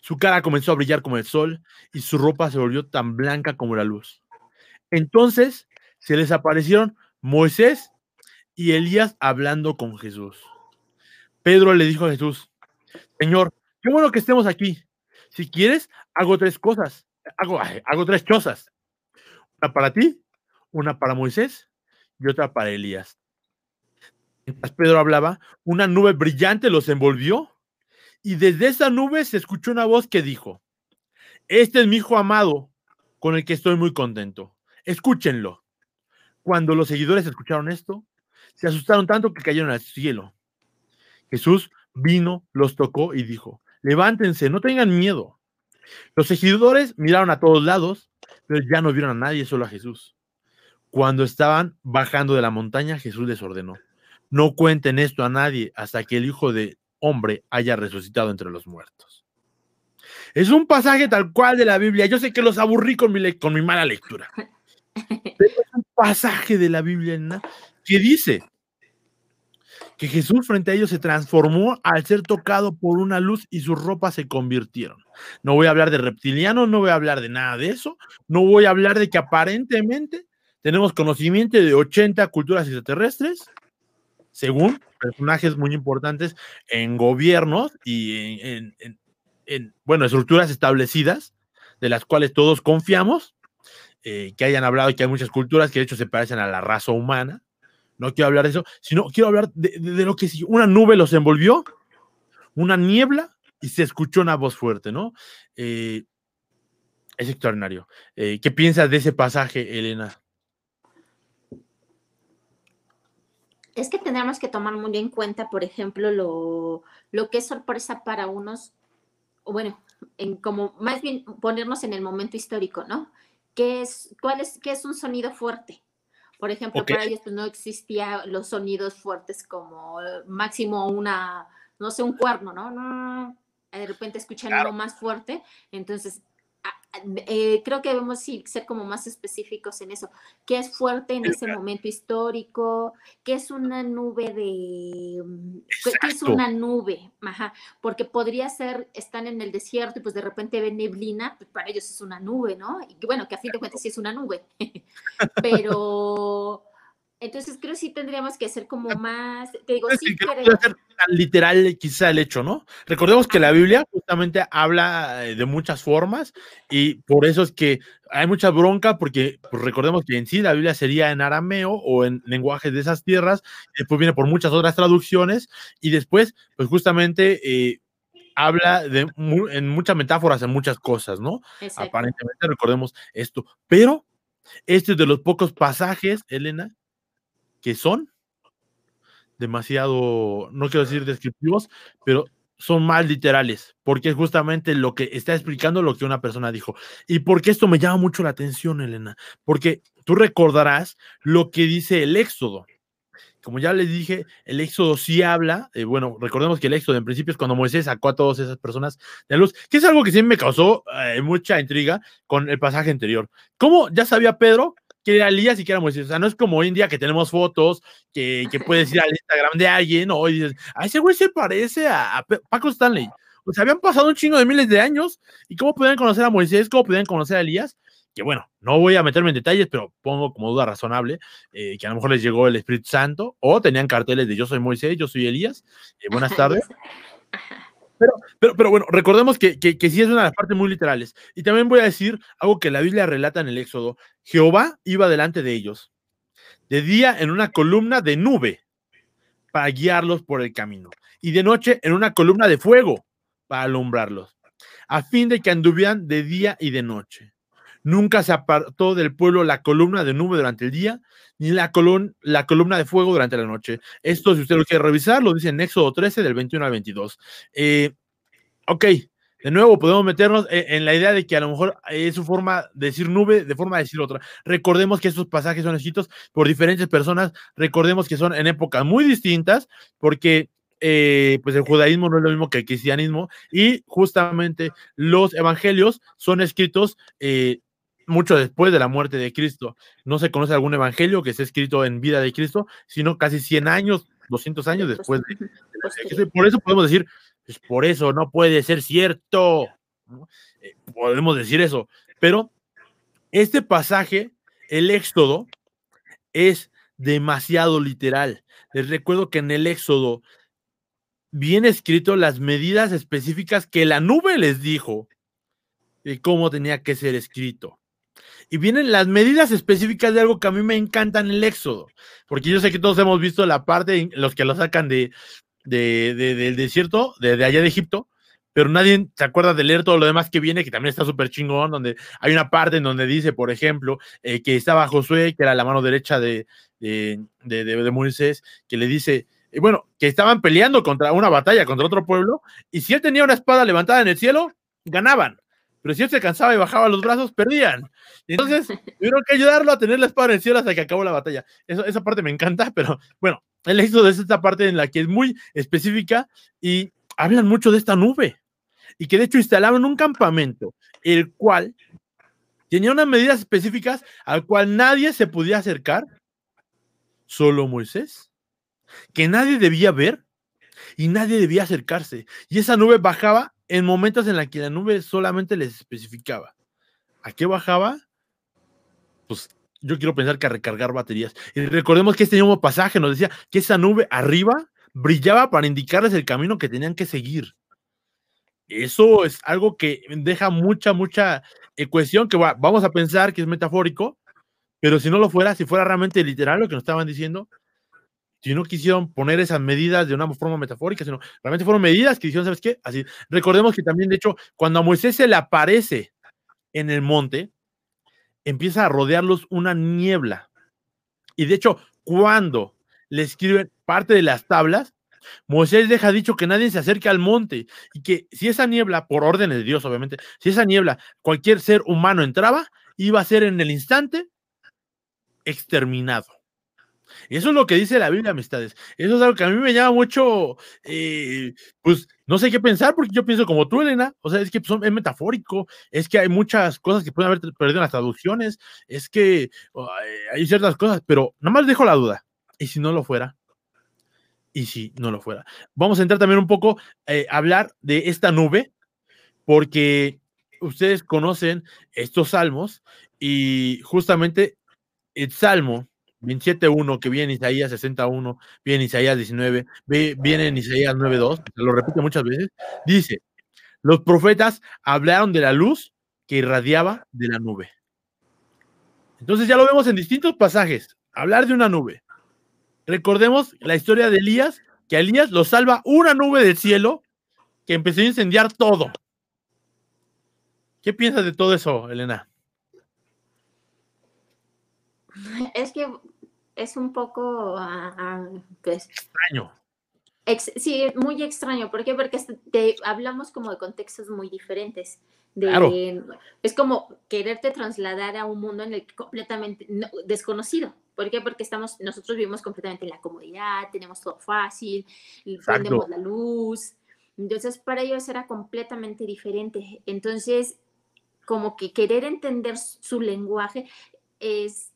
Su cara comenzó a brillar como el sol y su ropa se volvió tan blanca como la luz. Entonces se les aparecieron Moisés y Elías hablando con Jesús. Pedro le dijo a Jesús, Señor, qué bueno que estemos aquí. Si quieres, hago tres cosas. Hago, hago tres cosas. Una para ti, una para Moisés y otra para Elías. Mientras Pedro hablaba, una nube brillante los envolvió y desde esa nube se escuchó una voz que dijo, este es mi hijo amado con el que estoy muy contento. Escúchenlo. Cuando los seguidores escucharon esto, se asustaron tanto que cayeron al cielo. Jesús vino, los tocó y dijo, levántense, no tengan miedo. Los seguidores miraron a todos lados, pero ya no vieron a nadie, solo a Jesús. Cuando estaban bajando de la montaña, Jesús les ordenó, no cuenten esto a nadie hasta que el Hijo de Hombre haya resucitado entre los muertos. Es un pasaje tal cual de la Biblia. Yo sé que los aburrí con mi, con mi mala lectura. Pero es un pasaje de la Biblia que dice que Jesús frente a ellos se transformó al ser tocado por una luz y sus ropas se convirtieron. No voy a hablar de reptilianos, no voy a hablar de nada de eso, no voy a hablar de que aparentemente tenemos conocimiento de 80 culturas extraterrestres, según personajes muy importantes en gobiernos y en, bueno, estructuras establecidas, de las cuales todos confiamos, eh, que hayan hablado que hay muchas culturas que de hecho se parecen a la raza humana. No quiero hablar de eso, sino quiero hablar de, lo que una nube los envolvió, una niebla, y se escuchó una voz fuerte, ¿no? Eh, es extraordinario. Eh, ¿Qué piensas de ese pasaje, Elena? Es que tendríamos que tomar muy en cuenta, por ejemplo, lo, lo que es sorpresa para unos, o bueno, en como más bien ponernos en el momento histórico, ¿no? ¿Qué es, cuál es, qué es un sonido fuerte? Por ejemplo, para ellos pues, no existían los sonidos fuertes como máximo una, no sé, un cuerno, ¿no? De repente escuchan uno más fuerte, entonces eh, creo que debemos ser como más específicos en eso. ¿Qué es fuerte en ese momento histórico? ¿Qué es una nube de... Mm, ¿Qué es una nube? Ajá, porque podría ser, están en el desierto y pues de repente ven neblina, pues para ellos es una nube, ¿no? Y bueno, que a fin de cuentas sí es una nube. Pero entonces creo que sí tendríamos que ser como más, te digo, sí que ser tan literal quizá el hecho, ¿no? Recordemos que la Biblia justamente habla eh, de muchas formas y por eso es que hay mucha bronca porque pues, recordemos que en sí la Biblia sería en arameo o en lenguajes de esas tierras, después viene por muchas otras traducciones y después pues justamente eh, habla de en muchas metáforas, en muchas cosas, ¿no? Aparentemente recordemos esto, pero este es de los pocos pasajes, Elena, que son demasiado, no quiero decir descriptivos, pero son más literales, porque es justamente lo que está explicando lo que una persona dijo. Y porque esto me llama mucho la atención, Elena, porque tú recordarás lo que dice el Éxodo. Como ya les dije, el Éxodo sí habla, eh, bueno, recordemos que el Éxodo en principio es cuando Moisés sacó a todas esas personas de luz, que es algo que sí me causó eh, mucha intriga con el pasaje anterior. ¿Cómo ya sabía Pedro que era Elías y que era Moisés. O sea, no es como hoy en día que tenemos fotos, que, que puedes ir al Instagram de alguien, o y dices, a ese güey se parece a, Paco Stanley. O sea, habían pasado un chingo de miles de años, y cómo podían conocer a Moisés, cómo podían conocer a Elías, que bueno, no voy a meterme en detalles, pero pongo como duda razonable eh, que a lo mejor les llegó el Espíritu Santo, o tenían carteles de yo soy Moisés, yo soy Elías, eh, buenas tardes. Pero, pero, pero bueno, recordemos que, que, que, sí es una de las partes muy literales. Y también voy a decir algo que la Biblia relata en el Éxodo. Jehová iba delante de ellos, de día en una columna de nube para guiarlos por el camino, y de noche en una columna de fuego para alumbrarlos, a fin de que anduvieran de día y de noche. Nunca se apartó del pueblo la columna de nube durante el día, ni la, la columna de fuego durante la noche. Esto, si usted lo quiere revisar, lo dice en Éxodo 13, del 21 al 22. Eh, ok, de nuevo, podemos meternos e, en, la idea de que a lo mejor es su forma de decir nube, de forma de decir otra. Recordemos que estos pasajes son escritos por diferentes personas, recordemos que son en épocas muy distintas, porque eh, pues el judaísmo no es lo mismo que el cristianismo y justamente los evangelios son escritos eh, mucho después de la muerte de Cristo. No se conoce algún evangelio que esté escrito en vida de Cristo, sino casi 100 años, 200 años después de, de Por eso podemos decir, pues por eso no puede ser cierto. Eh, podemos decir eso. Pero este pasaje, el Éxodo, es demasiado literal. Les recuerdo que en el Éxodo viene escrito las medidas específicas que la nube les dijo de cómo tenía que ser escrito. Y vienen las medidas específicas de algo que a mí me encanta en el Éxodo, porque yo sé que todos hemos visto la parte, los que lo sacan de, del desierto, de, allá de Egipto, pero nadie se acuerda de leer todo lo demás que viene, que también está súper chingón, donde hay una parte en donde dice, por ejemplo, eh, que estaba Josué, que era la mano derecha de, de, Moisés, que le dice, y bueno, que estaban peleando contra una batalla contra otro pueblo, y si él tenía una espada levantada en el cielo, ganaban. Pero si él se cansaba y bajaba los brazos, perdían. entonces tuvieron que ayudarlo a tener la espada en el cielo hasta que acabó la batalla. Eso, esa parte me encanta, pero bueno, el éxito es esta parte en la que es muy específica y hablan mucho de esta nube. Y que de hecho instalaron un campamento, el cual tenía unas medidas específicas al cual nadie se podía acercar, solo Moisés que nadie debía ver y nadie debía acercarse. Y esa nube bajaba en momentos en los que la nube solamente les especificaba. ¿A qué bajaba? Pues yo quiero pensar que a recargar baterías. Y recordemos que este mismo pasaje nos decía que esa nube arriba brillaba para indicarles el camino que tenían que seguir. Eso es algo que deja mucha, mucha cuestión que vamos a pensar que es metafórico, pero si no lo fuera, si fuera realmente literal lo que nos estaban diciendo, si no quisieron poner esas medidas de una forma metafórica, sino realmente fueron medidas que dijeron, ¿sabes qué? Así, recordemos que también, de hecho, cuando a Moisés se le aparece en el monte, empieza a rodearlos una niebla. Y de hecho, cuando le escriben parte de las tablas, Moisés deja dicho que nadie se acerque al monte y que si esa niebla, por órdenes de Dios, obviamente, si esa niebla cualquier ser humano entraba, iba a ser en el instante exterminado. Eso es lo que dice la Biblia, amistades. Eso es algo que a mí me llama mucho, eh, pues no sé qué pensar, porque yo pienso como tú, Elena. O sea, es que es metafórico, es que hay muchas cosas que pueden haber perdido en las traducciones, es que hay ciertas cosas, pero nada más dejo la duda. ¿Y si no lo fuera? ¿Y si no lo fuera? Vamos a entrar también un poco eh, a hablar de esta nube, porque ustedes conocen estos salmos y justamente el salmo 27.1, que viene en Isaías 61, viene en Isaías 19, viene en Isaías 9.2, lo repite muchas veces, dice, los profetas hablaron de la luz que irradiaba de la nube. Entonces ya lo vemos en distintos pasajes, hablar de una nube. Recordemos la historia de Elías, que a Elías lo salva una nube del cielo que empezó a incendiar todo. ¿Qué piensas de todo eso, Elena? Es que es un poco ah, ah, pues, extraño. sí, muy extraño. ¿Por qué? Porque hablamos como de contextos muy diferentes. De, Es como quererte trasladar a un mundo en el que completamente desconocido. ¿Por qué? Porque estamos, nosotros vivimos completamente en la comodidad, tenemos todo fácil, prendemos la luz. Entonces, para ellos era completamente diferente. Entonces, como que querer entender su lenguaje es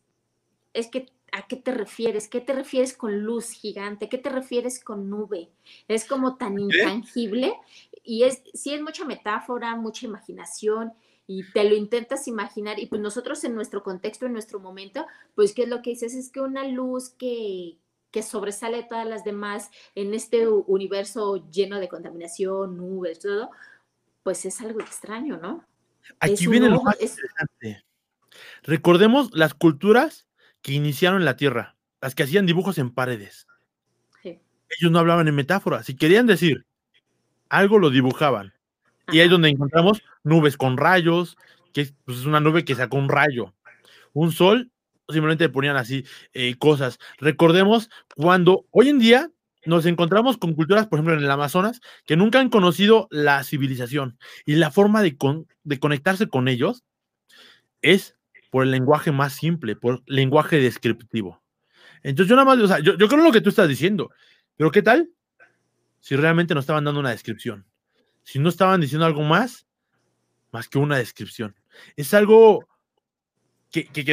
es que ¿a qué te refieres? ¿Qué te refieres con luz gigante? ¿Qué te refieres con nube? Es como tan intangible y es, sí es mucha metáfora, mucha imaginación y te lo intentas imaginar y pues nosotros en nuestro contexto, en nuestro momento, pues ¿qué es lo que dices? Es que una luz que, que sobresale de todas las demás en este universo lleno de contaminación, nubes, todo, pues es algo extraño, ¿no? Aquí viene lo más interesante. Recordemos las culturas que iniciaron la Tierra, las que hacían dibujos en paredes. Ellos no hablaban en metáforas. Si querían decir algo, lo dibujaban. Y ahí es donde encontramos nubes con rayos, que pues, es una nube que sacó un rayo. Un sol, simplemente ponían así eh, cosas. Recordemos cuando hoy en día nos encontramos con culturas, por ejemplo, en el Amazonas, que nunca han conocido la civilización y la forma de, de conectarse con ellos es por el lenguaje más simple, por lenguaje descriptivo. Entonces yo nada más, o sea, yo, yo creo lo que tú estás diciendo, pero ¿qué tal si realmente nos estaban dando una descripción? Si no estaban diciendo algo más, más que una descripción. Es algo que, que,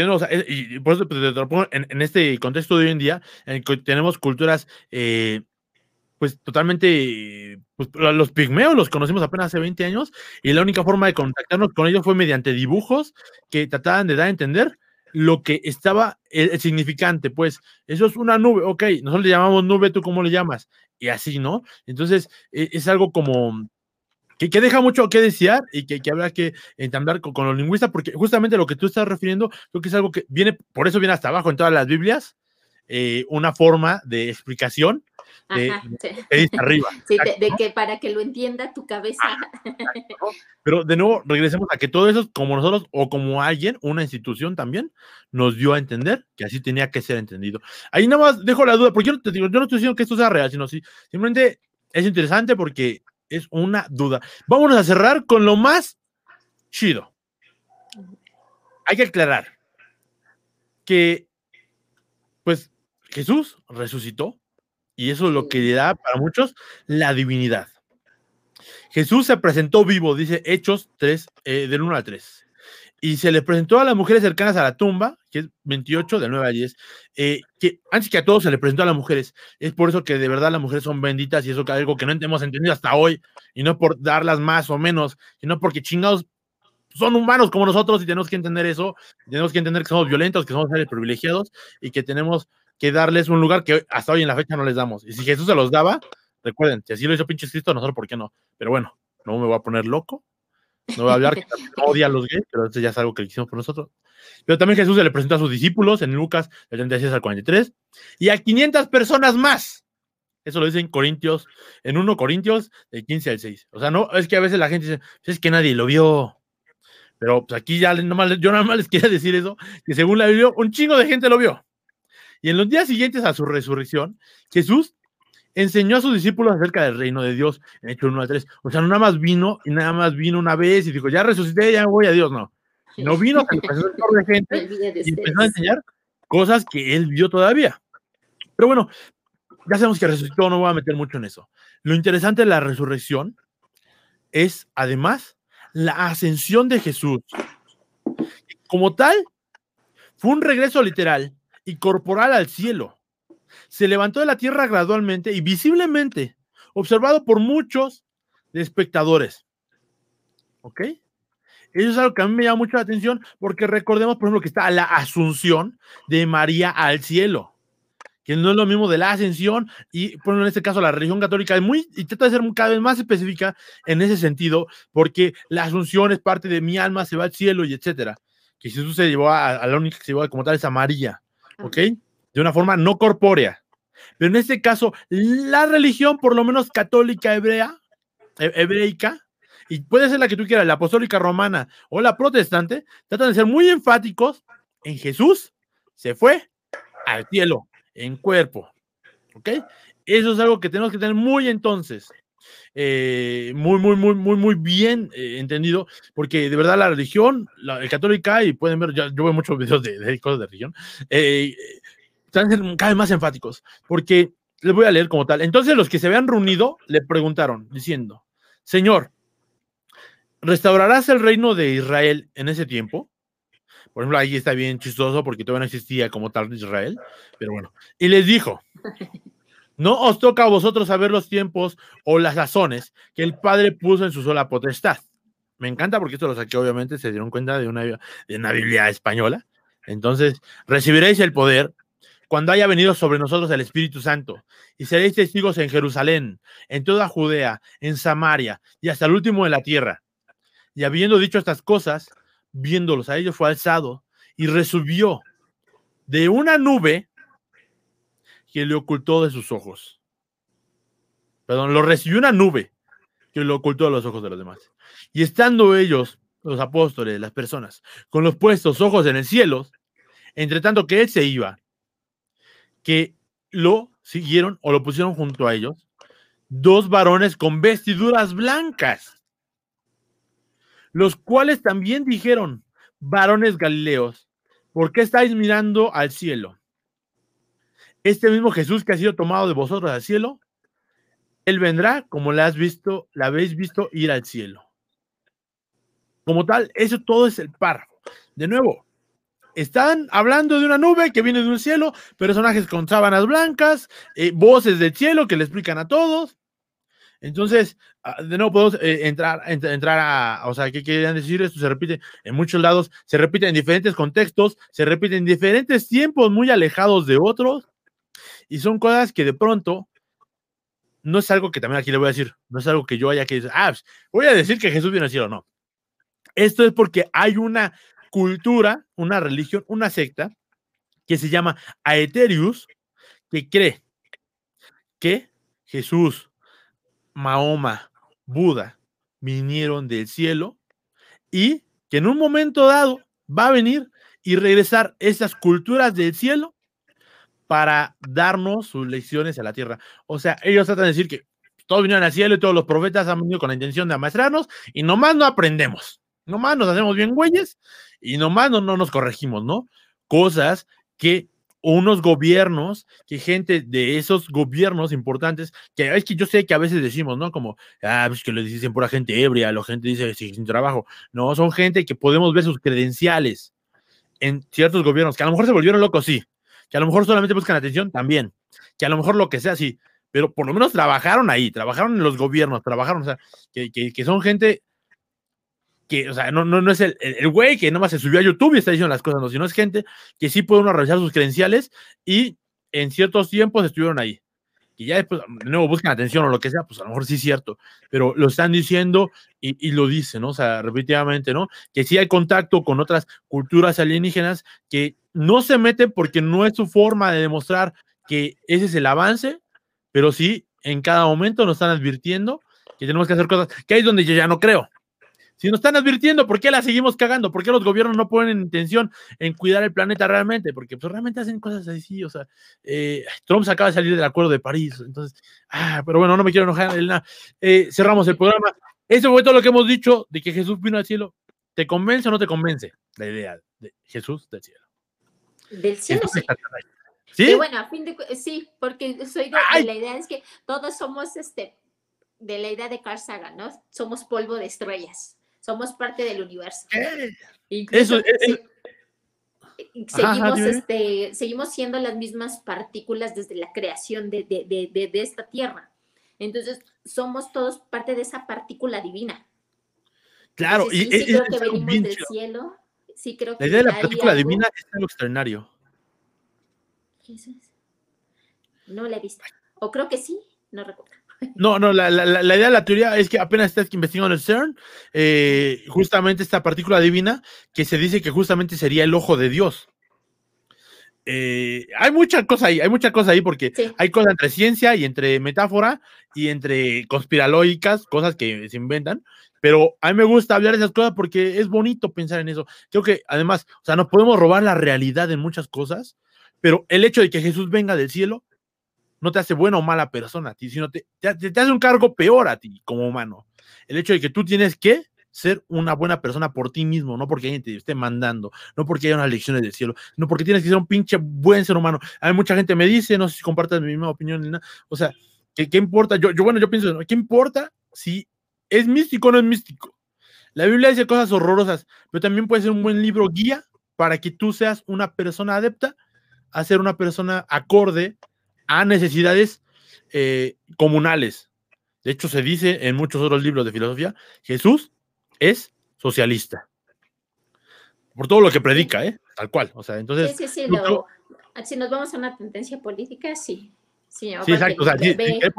y por eso te lo pongo en, este contexto de hoy en día, en que tenemos culturas, eh, pues totalmente, pues los pigmeos los conocimos apenas hace 20 años, y la única forma de contactarnos con ellos fue mediante dibujos que trataban de dar a entender lo que estaba significante, pues eso es una nube, ok, nosotros le llamamos nube, ¿tú cómo le llamas? Y así, ¿no? Entonces, e, es algo como, que, deja mucho que desear y que, que habrá que entender con, los lingüistas, porque justamente lo que tú estás refiriendo, creo que es algo que viene, por eso viene hasta abajo en todas las Biblias, eh, una forma de explicación de, arriba. Sí, de, que para que lo entienda tu cabeza. Pero de nuevo, regresemos a que todo eso, como nosotros o como alguien, una institución también, nos dio a entender que así tenía que ser entendido. Ahí nada más dejo la duda, porque yo no te digo, yo no estoy diciendo que esto sea real, sino simplemente es interesante porque es una duda. Vámonos a cerrar con lo más chido. Hay que aclarar que, pues, Jesús resucitó y eso es lo que le da para muchos la divinidad. Jesús se presentó vivo, dice Hechos 3, eh, del 1 al 3 y se le presentó a las mujeres cercanas a la tumba, que es 28 de 9 a 10, eh, que antes que a todos se le presentó a las mujeres. Es por eso que de verdad las mujeres son benditas y eso es algo que no hemos entendido hasta hoy, y no por darlas más o menos, sino porque chingados son humanos como nosotros y tenemos que entender eso, tenemos que entender que somos violentos, que somos seres privilegiados y que tenemos que darles un lugar que hasta hoy en la fecha no les damos. Y si Jesús se los daba, recuerden, si así lo hizo pinche Cristo, nosotros, ¿por qué no? Pero bueno, no me voy a poner loco, no voy a hablar que odia a los gays, pero eso ya es algo que hicimos por nosotros. Pero también Jesús se le presentó a sus discípulos en Lucas del 36 al 43 y a 500 personas más. Eso lo dice en Corintios, en 1 Corintios del 15 al 6. O sea, no, es que a veces la gente dice, pues es que nadie lo vio. Pero pues aquí ya nomás, yo nada más les quería decir eso, que según la Biblia, un chingo de gente lo vio. Y en los días siguientes a su resurrección, Jesús enseñó a sus discípulos acerca del reino de Dios en Hechos 1 a 3. O sea, no nada más vino y nada más vino una vez y dijo, ya resucité, ya voy a Dios, no. No vino, se empezó a de gente y empezó a enseñar cosas que él vio todavía. Pero bueno, ya sabemos que resucitó, no voy a meter mucho en eso. Lo interesante de la resurrección es, además, la ascensión de Jesús. Como tal, fue un regreso literal y corporal al cielo se levantó de la tierra gradualmente y visiblemente, observado por muchos espectadores. ¿Ok? Eso es algo que a mí me llama mucho la atención porque recordemos, por ejemplo, que está la asunción de María al cielo, que no es lo mismo de la ascensión y, por en este caso, la religión católica es muy, y trata de ser cada vez más específica en ese sentido, porque la asunción es parte de mi alma, se va al cielo y etcétera. Que Jesús se llevó a, a la única que se llevó como tal es a María, ¿ok? de una forma no corpórea. Pero en este caso, la religión, por lo menos católica hebrea, hebreica, y puede ser la que tú quieras, la apostólica romana o la protestante, tratan de ser muy enfáticos en Jesús, se fue al cielo, en cuerpo. ¿Ok? Eso es algo que tenemos que tener muy entonces. Eh, muy, muy, muy, muy, muy bien eh, entendido, porque de verdad la religión, la, el católica, y pueden ver, yo, veo muchos videos de, de, cosas de religión, eh, están cada vez más enfáticos, porque les voy a leer como tal. Entonces los que se habían reunido le preguntaron, diciendo, Señor, ¿restaurarás el reino de Israel en ese tiempo? Por ejemplo, ahí está bien chistoso porque todavía no existía como tal Israel, pero bueno. Y les dijo, no os toca a vosotros saber los tiempos o las razones que el Padre puso en su sola potestad. Me encanta porque esto lo saqué, obviamente, se dieron cuenta de una, de una Biblia española. Entonces, recibiréis el poder cuando haya venido sobre nosotros el Espíritu Santo, y seréis testigos en Jerusalén, en toda Judea, en Samaria y hasta el último de la tierra. Y habiendo dicho estas cosas, viéndolos a ellos fue alzado y resubió de una nube que le ocultó de sus ojos. Perdón, lo recibió una nube que lo ocultó de los ojos de los demás. Y estando ellos, los apóstoles, las personas, con los puestos ojos en el cielo, entre tanto que él se iba, que lo siguieron o lo pusieron junto a ellos dos varones con vestiduras blancas, los cuales también dijeron, varones galileos, ¿por qué estáis mirando al cielo? Este mismo Jesús que ha sido tomado de vosotros al cielo, él vendrá como la has visto, la habéis visto ir al cielo. Como tal, eso todo es el párrafo. De nuevo, están hablando de una nube que viene de un cielo, personajes con sábanas blancas, eh, voces del cielo que le explican a todos. Entonces, ah, de nuevo podemos eh, entrar, entrar a, o sea, ¿qué querían decir? Esto se repite en muchos lados, se repite en diferentes contextos, se repite en diferentes tiempos muy alejados de otros, y son cosas que de pronto no es algo que también aquí le voy a decir, no es algo que yo haya que decir, ah, pues, voy a decir que Jesús vino al cielo, no. Esto es porque hay una cultura, una religión, una secta que se llama Aetherius, que cree que Jesús, Mahoma, Buda vinieron del cielo y que en un momento dado va a venir y regresar esas culturas del cielo para darnos sus lecciones a la tierra. O sea, ellos tratan de decir que todos vinieron al cielo y todos los profetas han venido con la intención de amaestrarnos y nomás no aprendemos, nomás nos hacemos bien güeyes y nomás no, no nos corregimos, ¿no? Cosas que unos gobiernos, que gente de esos gobiernos importantes, que es que yo sé que a veces decimos, ¿no? Como, ah, pues que le dicen pura gente ebria, la gente dice sin trabajo. No, son gente que podemos ver sus credenciales en ciertos gobiernos, que a lo mejor se volvieron locos, sí, que a lo mejor solamente buscan atención, también, que a lo mejor lo que sea, sí, pero por lo menos trabajaron ahí, trabajaron en los gobiernos, trabajaron, o sea, que, que son gente que, o sea, no, no, no es el, el, güey que nomás se subió a YouTube y está diciendo las cosas, no, sino es gente que sí puede uno revisar sus credenciales y en ciertos tiempos estuvieron ahí. Y ya después, de nuevo, buscan atención o lo que sea, pues a lo mejor sí es cierto, pero lo están diciendo y, y lo dicen, ¿no? O sea, repetidamente, ¿no? Que sí hay contacto con otras culturas alienígenas que no se meten porque no es su forma de demostrar que ese es el avance, pero sí en cada momento nos están advirtiendo que tenemos que hacer cosas, que ahí es donde yo ya no creo. Si nos están advirtiendo, ¿por qué la seguimos cagando? ¿Por qué los gobiernos no ponen intención en cuidar el planeta realmente? Porque pues, realmente hacen cosas así, o sea, eh, Trump se acaba de salir del Acuerdo de París, entonces, ah, pero bueno, no me quiero enojar, Elena. Eh, cerramos el programa. Eso fue todo lo que hemos dicho de que Jesús vino al cielo. ¿Te convence o no te convence la idea de Jesús del cielo? Del cielo, sí. ¿Sí? bueno, a fin de sí, porque soy de, la idea es que todos somos este de la idea de Carl Sagan, ¿no? Somos polvo de estrellas somos parte del universo. Eso, eh, eh, seguimos, este, seguimos siendo las mismas partículas desde la creación de, de, de, de, esta tierra. Entonces, somos todos parte de esa partícula divina. Claro, y sí, creo que venimos del cielo. Sí, creo que la idea de la partícula divina es algo extraordinario. ¿Qué es eso? No la he visto. O creo que sí, no recuerdo. No, no, la, idea de la teoría es que apenas estás investigando el CERN, eh, justamente esta partícula divina que se dice que justamente sería el ojo de Dios. Eh, hay mucha cosa ahí, hay mucha cosa ahí porque hay cosas entre ciencia y entre metáfora y entre conspiralógicas, cosas que se inventan, pero a mí me gusta hablar de esas cosas porque es bonito pensar en eso. Creo que además, o sea, nos podemos robar la realidad en muchas cosas, pero el hecho de que Jesús venga del cielo no te hace buena o mala persona a ti, sino te, te, hace un cargo peor a ti como humano. El hecho de que tú tienes que ser una buena persona por ti mismo, no porque alguien te esté mandando, no porque haya unas lecciones del cielo, no porque tienes que ser un pinche buen ser humano. Hay mucha gente me dice, no sé si compartas mi misma opinión, ni o sea, ¿qué, ¿qué, importa? Yo, yo, bueno, yo pienso, ¿qué importa si es místico o no es místico? La Biblia dice cosas horrorosas, pero también puede ser un buen libro guía para que tú seas una persona adepta a ser una persona acorde a necesidades eh, comunales. De hecho, se dice en muchos otros libros de filosofía, Jesús es socialista. Por todo lo que predica, ¿eh? Tal cual. O sea, entonces. Sí, sí, sí. si nos vamos a una tendencia política, sí. Sí, sí exacto. O sea, sin, querer,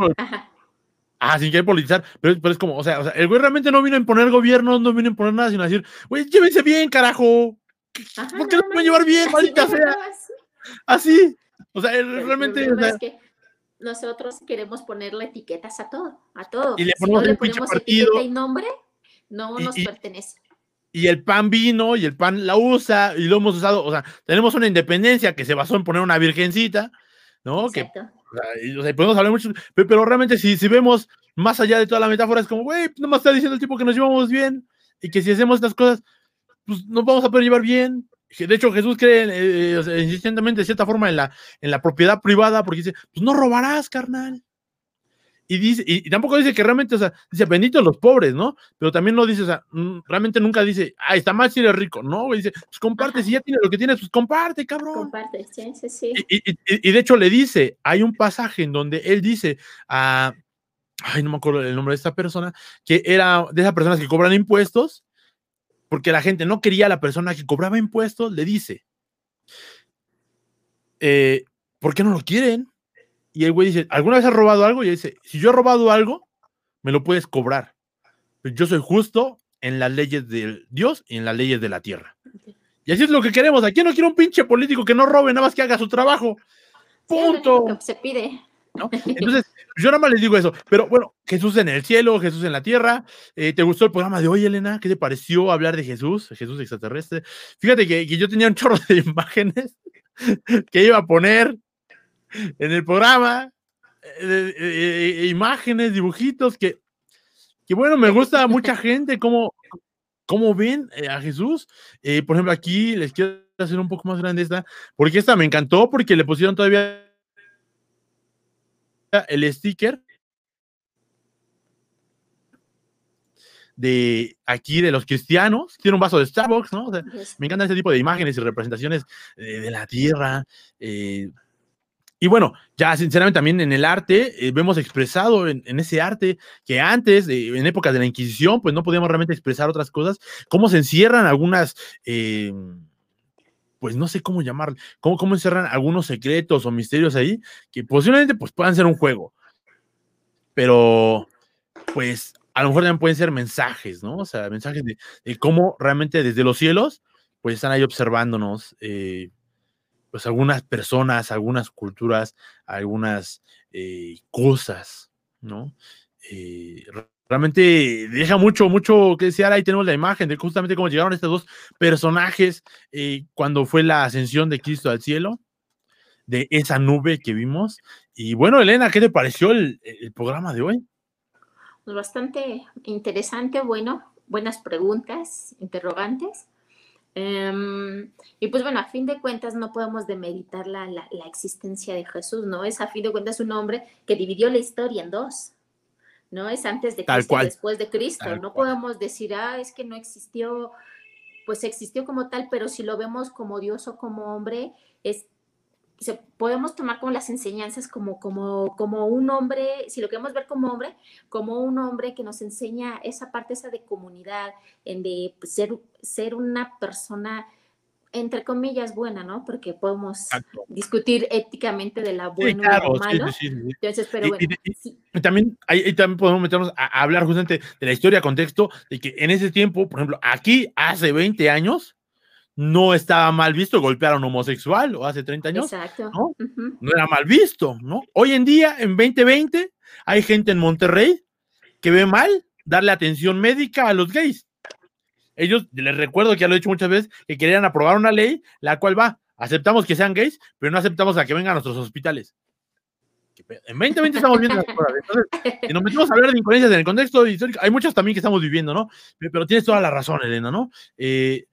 ah, sin querer politizar, pero, pero, es como, o sea, o sea, el güey realmente no vino a imponer gobierno, no vino a imponer nada, sino a decir, güey, llévense bien, carajo. ¿Por qué no, no pueden llevar bien, maldita sea? Así. O sea, realmente. O sea, es que nosotros queremos ponerle etiquetas a todo, a todo. Y le ponemos, si no le ponemos etiqueta y nombre, no nos pertenece. Y el pan vino y el pan la usa y lo hemos usado. O sea, tenemos una independencia que se basó en poner una virgencita, ¿no? Que, o sea, podemos hablar mucho, pero, realmente si, si vemos más allá de toda la metáfora, es como, güey, no más está diciendo el tipo que nos llevamos bien y que si hacemos estas cosas, pues nos vamos a poder llevar bien. De hecho, Jesús cree eh, eh, insistentemente, de cierta forma, en la, en la propiedad privada, porque dice, pues no robarás, carnal. Y, dice, y, tampoco dice que realmente, o sea, dice, benditos los pobres, ¿no? Pero también no dice, o sea, mm, realmente nunca dice, ah, está mal si eres rico, ¿no? Dice, pues comparte, si ya tienes lo que tienes, pues comparte, cabrón. Comparte, sí, sí, sí. Y, de hecho le dice, hay un pasaje en donde él dice a, ay, no me acuerdo el nombre de esta persona, que era de esas personas que cobran impuestos, porque la gente no quería a la persona que cobraba impuestos, le dice, eh, ¿por qué no lo quieren? Y el güey dice, ¿alguna vez has robado algo? Y él dice, si yo he robado algo, me lo puedes cobrar. Yo soy justo en las leyes de Dios y en las leyes de la tierra. Y así es lo que queremos. Aquí no quiero un pinche político que no robe, nada más que haga su trabajo. Punto. se pide. Entonces, yo nada más les digo eso. Pero bueno, Jesús en el cielo, Jesús en la tierra. Eh, ¿Te gustó el programa de hoy, Elena? ¿Qué te pareció hablar de Jesús, Jesús extraterrestre? Fíjate que, que yo tenía un chorro de imágenes que iba a poner en el programa, eh, eh, imágenes, dibujitos, que, que bueno, me gusta a mucha gente cómo, cómo ven a Jesús. por ejemplo, aquí les quiero hacer un poco más grande esta, porque esta me encantó porque le pusieron todavía el sticker de aquí de los cristianos, tiene un vaso de Starbucks, ¿no? me encanta ese tipo de imágenes y representaciones de la tierra. Eh, y bueno, ya sinceramente también en el arte, eh, vemos expresado en, ese arte que antes, en épocas de la Inquisición, pues no podíamos realmente expresar otras cosas, cómo se encierran algunas, eh, pues no sé cómo llamar, cómo, cómo encierran algunos secretos o misterios ahí, que posiblemente pues puedan ser un juego, pero pues a lo mejor también pueden ser mensajes, ¿no? O sea, mensajes de, cómo realmente desde los cielos, pues están ahí observándonos. Eh, pues algunas personas, algunas culturas, algunas eh, cosas, ¿no? Eh, realmente deja mucho, mucho que desear. Ahí tenemos la imagen de justamente cómo llegaron estos dos personajes eh, cuando fue la ascensión de Cristo al cielo, de esa nube que vimos. Y bueno, Elena, ¿qué te pareció el, programa de hoy? Pues bastante interesante, bueno, buenas preguntas, interrogantes. Em, y pues bueno, a fin de cuentas no podemos demeritar la, la, existencia de Jesús, ¿no? Es a fin de cuentas un hombre que dividió la historia en dos, ¿no? Es antes de Cristo después de Cristo. no podemos decir, ah, es que no existió, pues existió como tal, pero si lo vemos como Dios o como hombre, es podemos tomar como las enseñanzas como, como, como un hombre, si lo queremos ver como hombre, como un hombre que nos enseña esa parte esa de comunidad, en de pues, ser, ser una persona entre comillas buena, ¿no? Porque podemos discutir éticamente de la buena o malo. Entonces, pero bueno. Y, también, ahí, también podemos meternos a, hablar justamente de la historia, contexto, de que en ese tiempo, por ejemplo, aquí hace 20 años, no estaba mal visto golpear a un homosexual o hace 30 años. Exacto. ¿no? no era mal visto, ¿no? Hoy en día, en 2020, hay gente en Monterrey que ve mal darle atención médica a los gays. Ellos, les recuerdo que ya lo he dicho muchas veces, que querían aprobar una ley la cual va, aceptamos que sean gays, pero no aceptamos a que vengan a nuestros hospitales. En 2020 estamos viendo las cosas. Entonces, si nos metemos a hablar de incoherencias en el contexto histórico, hay muchas también que estamos viviendo, ¿no? Pero tienes toda la razón, Elena, ¿no? Eh,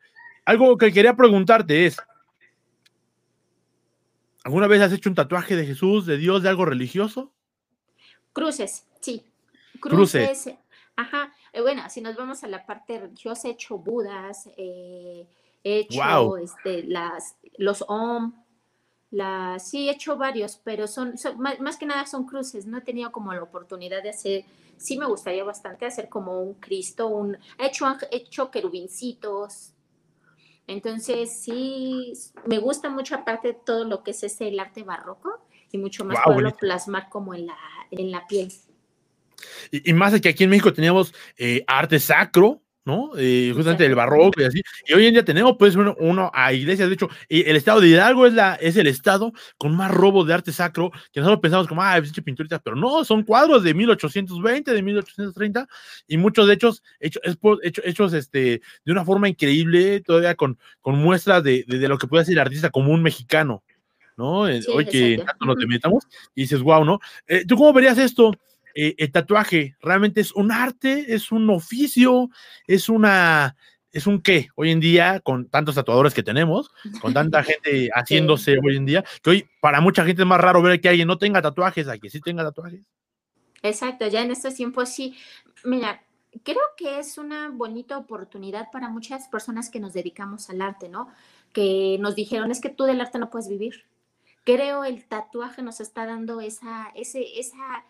algo que quería preguntarte es, ¿alguna vez has hecho un tatuaje de Jesús, de Dios, de algo religioso? Cruces, sí. Cruces. Ajá. Eh, bueno, si nos vamos a la parte religiosa, he hecho budas, eh, he hecho este, las, los om, las, sí, he hecho varios, pero son, más, que nada son cruces. No he tenido como la oportunidad de hacer, sí me gustaría bastante hacer como un Cristo, un, he hecho, he hecho querubincitos, entonces, sí, me gusta mucho aparte de todo lo que es ese el arte barroco y mucho más poderlo plasmar como en la, en la piel. Y, más de que aquí en México teníamos eh, arte sacro, ¿no? Eh, justamente el barroco y así. Y hoy en día tenemos, pues, uno, a iglesias. De hecho, el estado de Hidalgo es, la, es el estado con más robo de arte sacro, que nosotros pensamos como, ah, pinche pinturitas, pero no, son cuadros de 1820, de 1830, y muchos de hechos, hechos, hechos este, de una forma increíble, todavía con, con muestras de, de, lo que puede ser el artista común mexicano. ¿no? Hoy que tanto nos metamos y dices, wow, ¿no? ¿Tú cómo verías esto? El tatuaje, ¿realmente es un arte? ¿Es un oficio? ¿Es una es un qué hoy en día con tantos tatuadores que tenemos, con tanta gente haciéndose hoy en día, que hoy para mucha gente es más raro ver que alguien no tenga tatuajes, a que sí tenga tatuajes. Exacto, ya en estos tiempos sí. Mira, creo que es una bonita oportunidad para muchas personas que nos dedicamos al arte, ¿no? Que nos dijeron, es que tú del arte no puedes vivir. Creo el tatuaje nos está dando esa, ese, esa,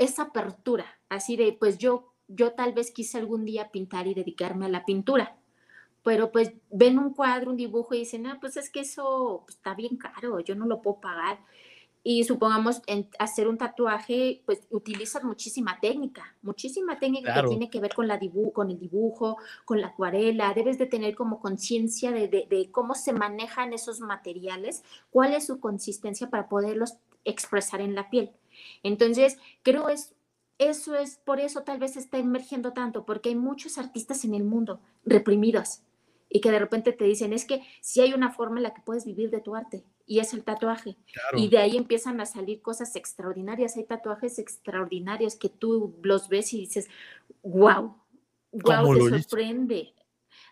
esa apertura, así de, pues yo yo tal vez quise algún día pintar y dedicarme a la pintura, pero pues ven un cuadro, un dibujo y dicen, ah, pues es que eso pues, está bien caro, yo no lo puedo pagar. Y supongamos en hacer un tatuaje, pues utilizas muchísima técnica, muchísima técnica que tiene que ver con, la con el dibujo, con la acuarela. Debes de tener como conciencia de, de cómo se manejan esos materiales, cuál es su consistencia para poderlos expresar en la piel. Entonces, creo es eso es, por eso tal vez está emergiendo tanto, porque hay muchos artistas en el mundo reprimidos y que de repente te dicen, es que si hay una forma en la que puedes vivir de tu arte y es el tatuaje. Y de ahí empiezan a salir cosas extraordinarias. Hay tatuajes extraordinarios que tú los ves y dices, wow, wow, te sorprende.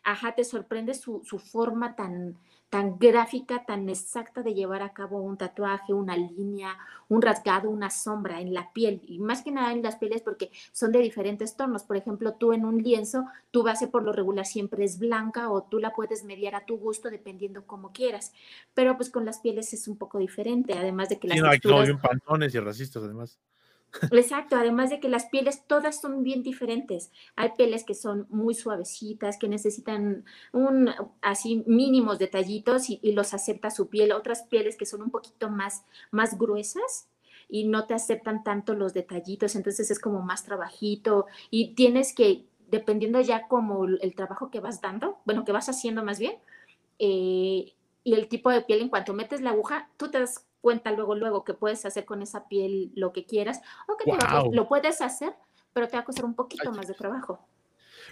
Ajá, te sorprende su, su forma tan, tan gráfica, tan exacta de llevar a cabo un tatuaje, una línea, un rasgado, una sombra en la piel, y más que nada en las pieles porque son de diferentes tonos. Por ejemplo, tú en un lienzo, tu base por lo regular siempre es blanca o tú la puedes mediar a tu gusto dependiendo como quieras, pero pues con las pieles es un poco diferente, además de que las sí, no, hay pantones y racistas además. Exacto, además de que las pieles todas son bien diferentes. Hay pieles que son muy suavecitas, que necesitan un así mínimos detallitos y, los acepta su piel. Otras pieles que son un poquito más, más gruesas y no te aceptan tanto los detallitos, entonces es como más trabajito y tienes que, dependiendo ya como el trabajo que vas dando, bueno, que vas haciendo más bien, eh, y el tipo de piel, en cuanto metes la aguja, tú te das cuenta luego, luego que puedes hacer con esa piel lo que quieras, o que lo puedes hacer, pero te va a costar un poquito más de trabajo.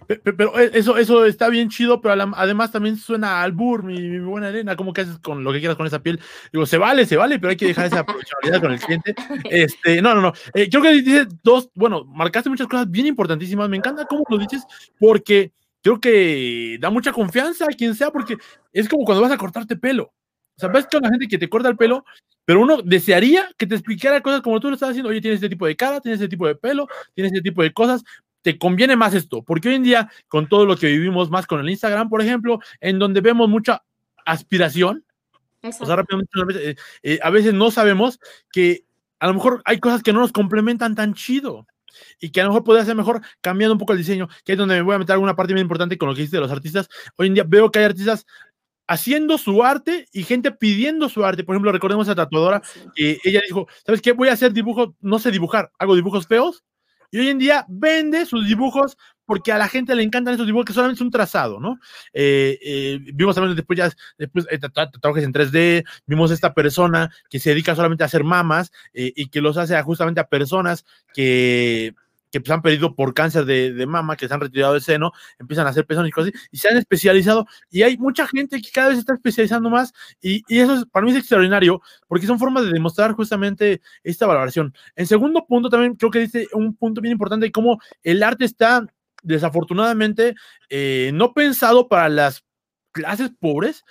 Pero, eh, eso, eso está bien chido, pero además también suena al bur, mi, buena arena, ¿cómo que haces con lo que quieras con esa piel? Digo, se vale, se vale, pero hay que dejar esa aprovechabilidad con el cliente. Este, no, no, no. Eh, creo que dices dos, bueno, marcaste muchas cosas bien importantísimas. Me encanta cómo lo dices, porque creo que da mucha confianza a quien sea, porque es como cuando vas a cortarte pelo. O sea, ves que la gente que te corta el pelo, pero uno desearía que te explicara cosas como tú lo estás haciendo. Oye, tienes este tipo de cara, tienes este tipo de pelo, tienes este tipo de cosas. Te conviene más esto, porque hoy en día, con todo lo que vivimos más con el Instagram, por ejemplo, en donde vemos mucha aspiración, o sea, rápidamente, eh, eh, a veces no sabemos que a lo mejor hay cosas que no nos complementan tan chido y que a lo mejor podría ser mejor cambiando un poco el diseño, que es donde me voy a meter alguna parte muy importante con lo que dices de los artistas. Hoy en día veo que hay artistas haciendo su arte y gente pidiendo su arte. Por ejemplo, recordemos a tatuadora que ella dijo, ¿sabes qué? Voy a hacer dibujos, no sé dibujar, hago dibujos feos. Y hoy en día vende sus dibujos porque a la gente le encantan esos dibujos que solamente es un trazado, ¿no? Eh, eh, vimos también después ya, después eh, tatuajes en 3D, vimos esta persona que se dedica solamente a hacer mamas y que los hace justamente a personas que que pues, han perdido por cáncer de, mama, que se han retirado del seno, empiezan a hacer pezones y cosas así, y se han especializado, y hay mucha gente que cada vez se está especializando más, y, eso es, para mí es extraordinario, porque son formas de demostrar justamente esta valoración. En segundo punto, también creo que dice un punto bien importante, cómo el arte está desafortunadamente eh, no pensado para las clases pobres,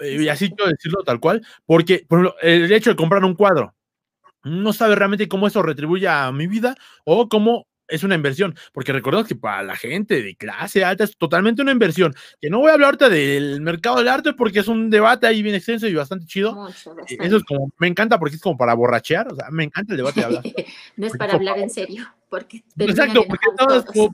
eh, y así quiero decirlo tal cual, porque, por ejemplo, el hecho de comprar un cuadro, no sabe realmente cómo eso retribuye a mi vida o cómo es una inversión, porque recordemos que para la gente de clase alta es totalmente una inversión. Que no voy a hablar ahorita del mercado del arte porque es un debate ahí bien extenso y bastante chido. Eh, eso es como, me encanta porque es como para borrachear, o sea, me encanta el debate de hablar. no es para hablar en serio. Porque Exacto, porque como,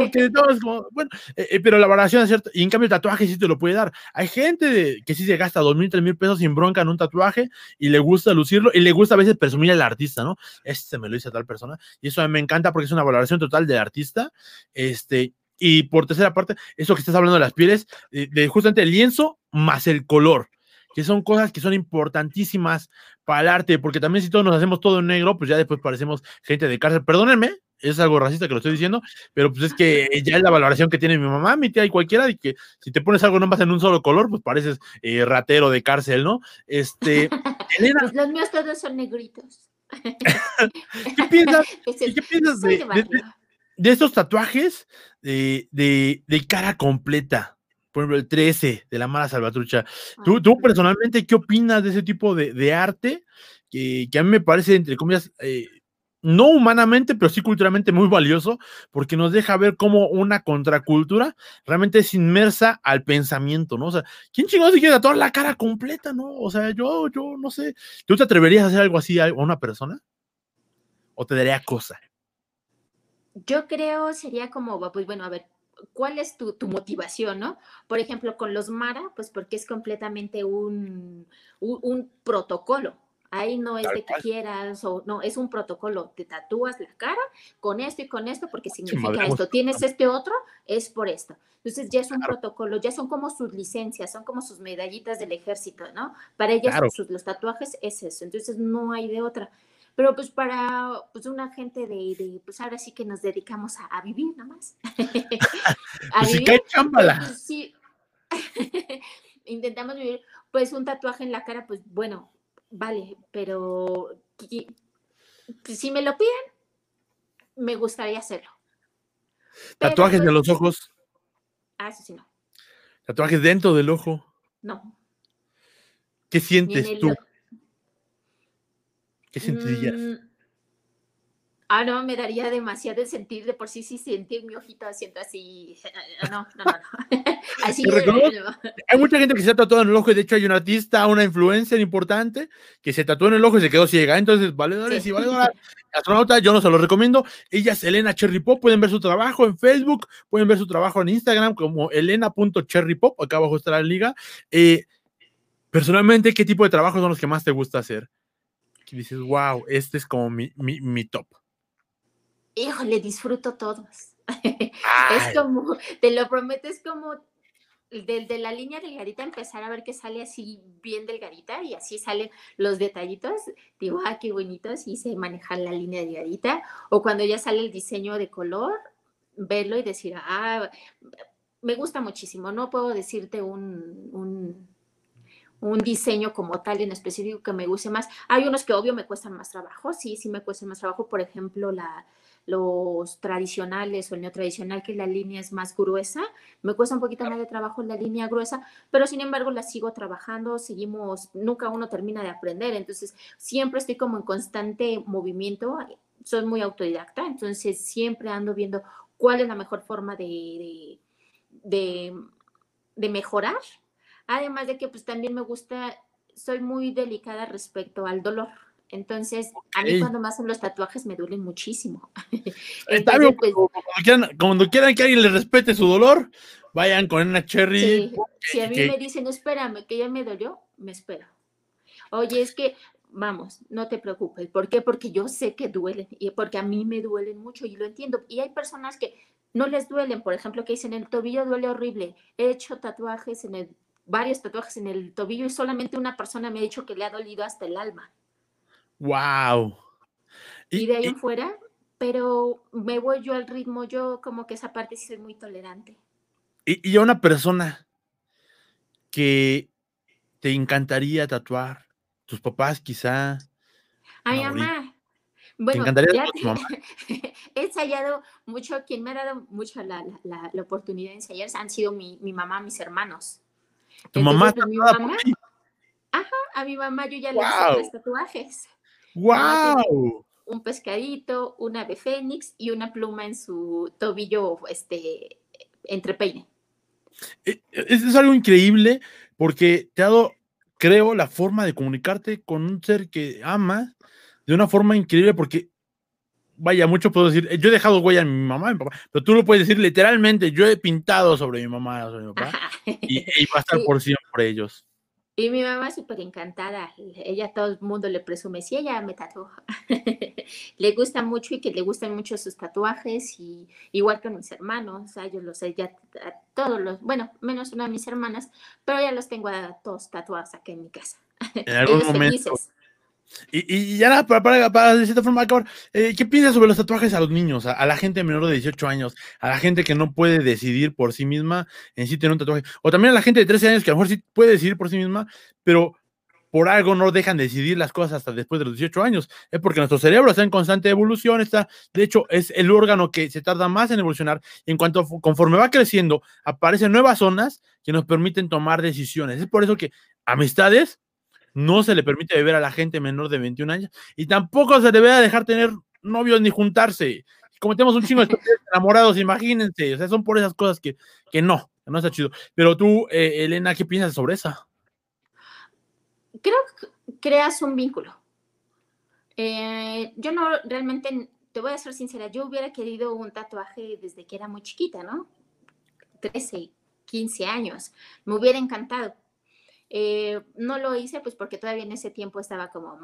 porque, como, bueno, eh, eh, pero la valoración es cierta, y en cambio el tatuaje sí te lo puede dar. Hay gente que sí se gasta dos mil, tres mil pesos sin bronca en un tatuaje y le gusta lucirlo y le gusta a veces presumir al artista, ¿no? Este me lo dice tal persona y eso a mí me encanta porque es una valoración total del artista. Este, y por tercera parte, eso que estás hablando de las pieles, de, de justamente el lienzo más el color que son cosas que son importantísimas para el arte, porque también si todos nos hacemos todo en negro, pues ya después parecemos gente de cárcel. Perdónenme, es algo racista que lo estoy diciendo, pero pues es que ya es la valoración que tiene mi mamá, mi tía y cualquiera, de que si te pones algo nomás en un solo color, pues pareces eh, ratero de cárcel, ¿no? Este, Elena. Pues los míos todos son negritos. ¿Qué piensas, ¿qué piensas de, de, estos tatuajes de, de, cara completa? Por ejemplo, el 13 de la Mara Salvatrucha. ¿Tú, tú personalmente qué opinas de ese tipo de, arte? Que, que, a mí me parece, entre comillas, eh, no humanamente, pero sí culturalmente muy valioso, porque nos deja ver cómo una contracultura realmente es inmersa al pensamiento, ¿no? O sea, ¿quién chingados se quiere tatuar la cara completa, no? O sea, yo, yo no sé. ¿Tú te atreverías a hacer algo así a una persona? ¿O te daría cosa? Yo creo sería como, pues bueno, a ver, ¿cuál es tu, motivación, no? Por ejemplo, con los Mara, pues porque es completamente un, un protocolo Ahí no es de que quieras o no, es un protocolo. Te tatúas la cara con esto y con esto porque significa esto. Tienes este otro, es por esto. Entonces ya es un protocolo, ya son como sus licencias, son como sus medallitas del ejército, ¿no? Para ellas los tatuajes es eso. Entonces no hay de otra. Pero pues para pues una gente de, pues ahora sí que nos dedicamos a, vivir nada más. a pues vivir. Pues, sí. Intentamos vivir, pues un tatuaje en la cara, pues bueno, vale, pero si me lo piden, me gustaría hacerlo. ¿Tatuajes de los ojos? Ah, sí, sí, no. ¿Tatuajes dentro del ojo? No. ¿Qué sientes tú? ¿Qué sentirías? Mm, Ah, no, me daría demasiado de sentir de por sí, sí, sentir mi ojito haciendo así. No, no, no, no. Así Hay mucha gente que se ha tatuado en el ojo, y de hecho hay un artista, una influencer importante que se tatuó en el ojo y se quedó ciega. Entonces, valedores sí. y vale, astronauta, yo no se lo recomiendo. Ella es Elena Cherry Pop, pueden ver su trabajo en Facebook, pueden ver su trabajo en Instagram como elena.cherrypop, acá abajo está la liga. Eh, personalmente, ¿qué tipo de trabajos son los que más te gusta hacer? Dices, wow, este es como mi, mi, mi top híjole, disfruto todos. es como, te lo prometo, es como de, de, la línea delgadita empezar a ver que sale así bien delgadita y así salen los detallitos. Digo, ah, qué bonitos, y se maneja la línea delgadita. O cuando ya sale el diseño de color, verlo y decir, ah, me gusta muchísimo. No puedo decirte un, un, un diseño como tal en específico que me guste más. Hay unos que obvio me cuestan más trabajo, sí, sí me cuestan más trabajo. Por ejemplo, la, los tradicionales o el neotradicional, que la línea es más gruesa. Me cuesta un poquito más de trabajo la línea gruesa, pero sin embargo la sigo trabajando, seguimos, nunca uno termina de aprender, entonces siempre estoy como en constante movimiento, soy muy autodidacta, entonces siempre ando viendo cuál es la mejor forma de, de, de mejorar. Además de que pues también me gusta, soy muy delicada respecto al dolor. Entonces, a mí cuando me hacen los tatuajes me duelen muchísimo. Entonces, pues, cuando, quieran, que alguien les respete su dolor, vayan con una cherry. si a mí me dicen, espérame, que ya me dolió, me espero. Oye, es que, vamos, no te preocupes. ¿Por qué? Porque yo sé que duelen y porque a mí me duelen mucho y lo entiendo. Y hay personas que no les duelen, por ejemplo, que dicen, el tobillo duele horrible. He hecho tatuajes en el, varios tatuajes en el tobillo y solamente una persona me ha dicho que le ha dolido hasta el alma. Wow. Y, de ahí en fuera, pero me voy yo al ritmo, yo como que esa parte sí soy muy tolerante. Y, y a una persona que te encantaría tatuar, tus papás quizá. A mi mamá. Bueno, encantaría he ensayado mucho, quien me ha dado mucho la, la, la oportunidad de ensayar han sido mi, mi mamá, mis hermanos. ¿Tu mamá? Pues, mi mamá ajá, a mi mamá yo ya le hice los tatuajes. ¡Wow! Un pescadito, una ave fénix y una pluma en su tobillo, este, entre peine. E, es, algo increíble porque te ha dado, creo, la forma de comunicarte con un ser que ama de una forma increíble porque vaya, mucho puedo decir, yo he dejado huella en mi mamá, mi papá, pero tú lo puedes decir literalmente, yo he pintado sobre mi mamá, sobre mi papá, y, y, va a estar por siempre ellos. Y mi mamá súper encantada, ella todo el mundo le presume, sí, ella me tatuó. le gusta mucho y que le gustan mucho sus tatuajes, y igual que mis hermanos, o sea, yo los sé ya todos los, bueno, menos una de mis hermanas, pero ya los tengo a todos tatuados aquí en mi casa. En algún momento, Y, ya nada, para, para, de cierta forma acabar, eh, ¿qué piensas sobre los tatuajes a los niños, a, la gente menor de 18 años, a la gente que no puede decidir por sí misma en sí tener un tatuaje? O también a la gente de 13 años que a lo mejor sí puede decidir por sí misma, pero por algo no dejan decidir las cosas hasta después de los 18 años. Es porque nuestro cerebro está en constante evolución, está, de hecho, es el órgano que se tarda más en evolucionar. Y en cuanto, conforme va creciendo, aparecen nuevas zonas que nos permiten tomar decisiones. Es por eso que amistades no se le permite beber a la gente menor de 21 años y tampoco se debe dejar tener novios ni juntarse. Cometemos un chingo de enamorados, imagínense. O sea, son por esas cosas que, que no, no está chido. Pero tú, eh, Elena, ¿qué piensas sobre eso? creo que creas un vínculo. Eh, yo no realmente, te voy a ser sincera, yo hubiera querido un tatuaje desde que era muy chiquita, ¿no? 13, 15 años. Me hubiera encantado. Eh, no lo hice pues porque todavía en ese tiempo estaba como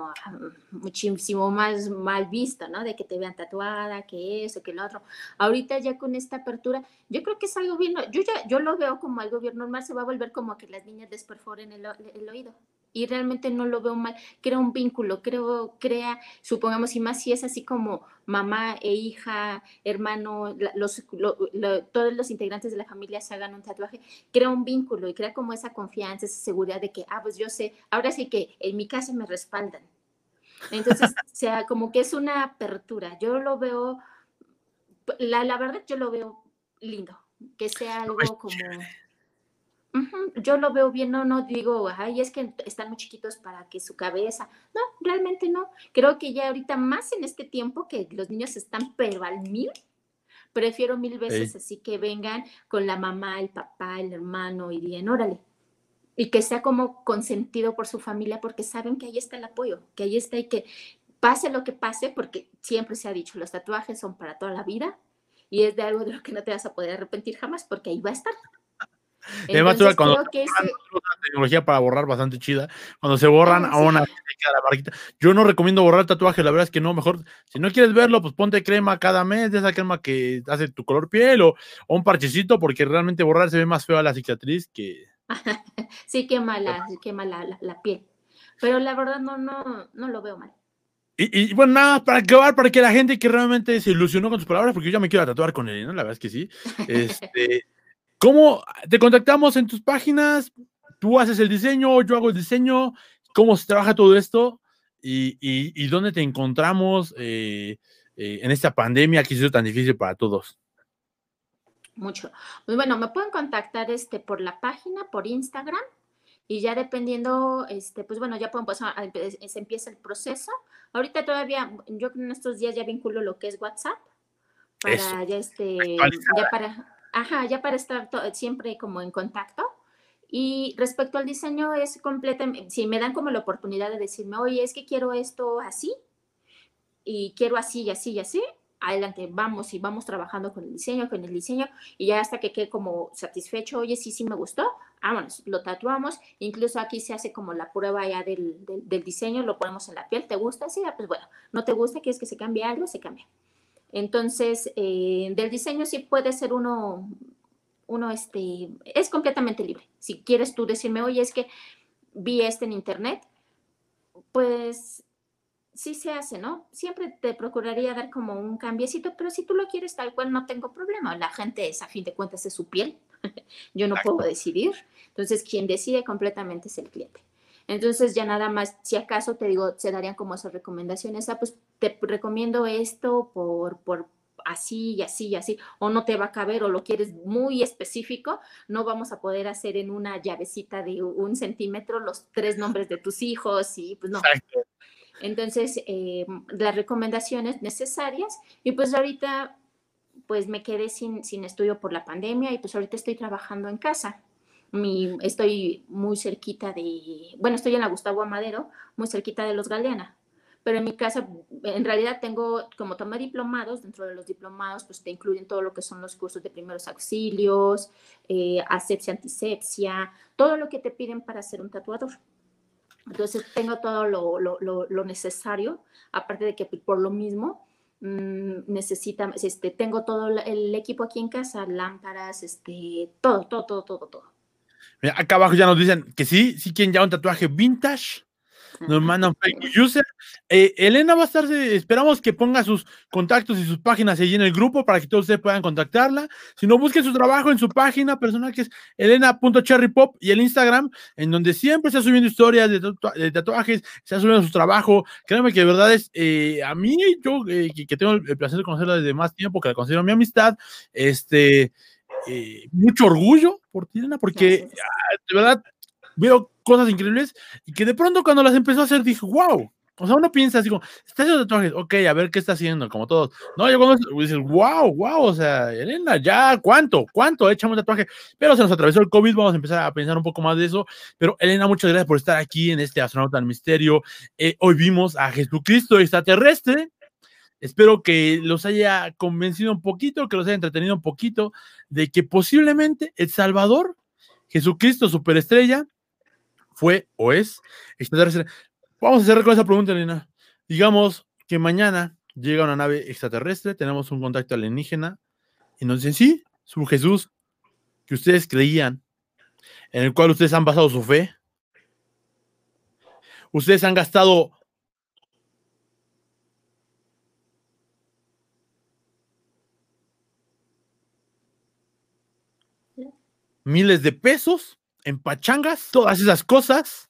muchísimo más mal visto, ¿no? De que te vean tatuada, que eso, que lo otro. Ahorita ya con esta apertura, yo creo que es algo bien, yo ya, yo lo veo como algo bien normal, se va a volver como que las niñas desperforen el, el oído y realmente no lo veo mal, crea un vínculo, creo, crea, supongamos, y más si es así como mamá e hija, hermano, los, todos los integrantes de la familia se hagan un tatuaje, crea un vínculo y crea como esa confianza, esa seguridad de que, ah, pues yo sé, ahora sí que en mi casa me respaldan. Entonces, sea, como que es una apertura, yo lo veo, la, la verdad yo lo veo lindo, que sea algo como yo lo veo bien, no, no digo, ay, es que están muy chiquitos para que su cabeza. No, realmente no. Creo que ya ahorita más en este tiempo que los niños están pero al mil, prefiero mil veces así que vengan con la mamá, el papá, el hermano y bien, órale. Y que sea como consentido por su familia porque saben que ahí está el apoyo, que ahí está y que pase lo que pase, porque siempre se ha dicho, los tatuajes son para toda la vida y es de algo de lo que no te vas a poder arrepentir jamás porque ahí va a estar. Además, cuando que tecnología para borrar bastante chida, cuando se borran a una la marquita. Yo no recomiendo borrar tatuaje, la verdad es que no, mejor, si no quieres verlo, pues ponte crema cada mes, de esa crema que hace tu color piel o, un parchecito, porque realmente borrar se ve más feo a la cicatriz que. sí, quema la, quema la, la, piel. Pero la verdad no, no, no lo veo mal. Y, bueno, nada, para acabar, para que la gente que realmente se ilusionó con tus palabras, porque yo ya me quiero tatuar con él, ¿no? La verdad es que sí. Este, ¿Cómo te contactamos en tus páginas? Tú haces el diseño, yo hago el diseño. ¿Cómo se trabaja todo esto? ¿Y, dónde te encontramos eh, eh, en esta pandemia que ha sido tan difícil para todos? Mucho. Pues bueno, me pueden contactar este, por la página, por Instagram, y ya dependiendo, este, pues bueno, ya pueden pasar, se empieza el proceso. Ahorita todavía, yo en estos días ya vinculo lo que es WhatsApp para ya este, ya para, Ajá, ya para estar siempre como en contacto. Y respecto al diseño es completamente, si me dan como la oportunidad de decirme, oye, es que quiero esto así y quiero así y así y así, adelante, vamos y vamos trabajando con el diseño, con el diseño y ya hasta que quede como satisfecho, oye, sí, sí me gustó, vámonos, lo tatuamos, incluso aquí se hace como la prueba ya del, del, diseño, lo ponemos en la piel, ¿te gusta? Sí, ah, pues bueno, no te gusta, quieres que se cambie algo, se cambia. Entonces, eh, del diseño sí puede ser uno, uno, este, es completamente libre. Si quieres tú decirme, oye, es que vi este en internet, pues sí se hace, ¿no? Siempre te procuraría dar como un cambiecito, pero si tú lo quieres tal cual, no tengo problema. La gente es, a fin de cuentas, es su piel. Yo no puedo decidir. Entonces, quien decide completamente es el cliente. Entonces ya nada más, si acaso te digo, se darían como esas recomendaciones, ah, pues te recomiendo esto por, por así y así y así, o no te va a caber o lo quieres muy específico, no vamos a poder hacer en una llavecita de un centímetro los tres nombres de tus hijos y pues no. Entonces, eh, las recomendaciones necesarias y pues ahorita pues me quedé sin, sin estudio por la pandemia y pues ahorita estoy trabajando en casa mi, estoy muy cerquita de, bueno, estoy en la Gustavo Amadero, muy cerquita de los Galeana. Pero en mi casa, en realidad tengo, como tomé diplomados, dentro de los diplomados, pues te incluyen todo lo que son los cursos de primeros auxilios, eh, asepsia, antisepsia, todo lo que te piden para ser un tatuador. Entonces tengo todo lo, lo, lo, necesario, aparte de que por lo mismo mmm, necesita, este, tengo todo el equipo aquí en casa, lámparas, este, todo, todo, todo, todo, todo acá abajo ya nos dicen que sí, sí quieren ya un tatuaje vintage. nos mandan Facebook user. Eh, Elena va a estar, esperamos que ponga sus contactos y sus páginas allí en el grupo para que todos ustedes puedan contactarla. Si no, busquen su trabajo en su página personal que es elena.cherrypop y el Instagram, en donde siempre está subiendo historias de, tatuajes, está subiendo su trabajo. Créanme que de verdad es, eh, a mí, yo eh, que, tengo el placer de conocerla desde más tiempo, que la considero mi amistad, este, mucho orgullo por ti, Elena, porque ah, de verdad veo cosas increíbles y que de pronto cuando las empezó a hacer dije, wow. O sea, uno piensa así como, está haciendo tatuajes, ok, a ver qué está haciendo, como todos. No, yo cuando dices, wow, wow, o sea, Elena, ya, ¿cuánto? ¿Cuánto? Echamos tatuaje. Pero se nos atravesó el COVID, vamos a empezar a pensar un poco más de eso. Pero Elena, muchas gracias por estar aquí en este astronauta del misterio. Eh, hoy vimos a Jesucristo extraterrestre. Espero que los haya convencido un poquito, que los haya entretenido un poquito de que posiblemente El Salvador, Jesucristo superestrella, fue o es extraterrestre. Vamos a cerrar con esa pregunta, Elena. Digamos que mañana llega una nave extraterrestre, tenemos un contacto alienígena y nos dicen, sí, su Jesús, que ustedes creían, en el cual ustedes han basado su fe. Ustedes han gastado miles de pesos en pachangas, todas esas cosas,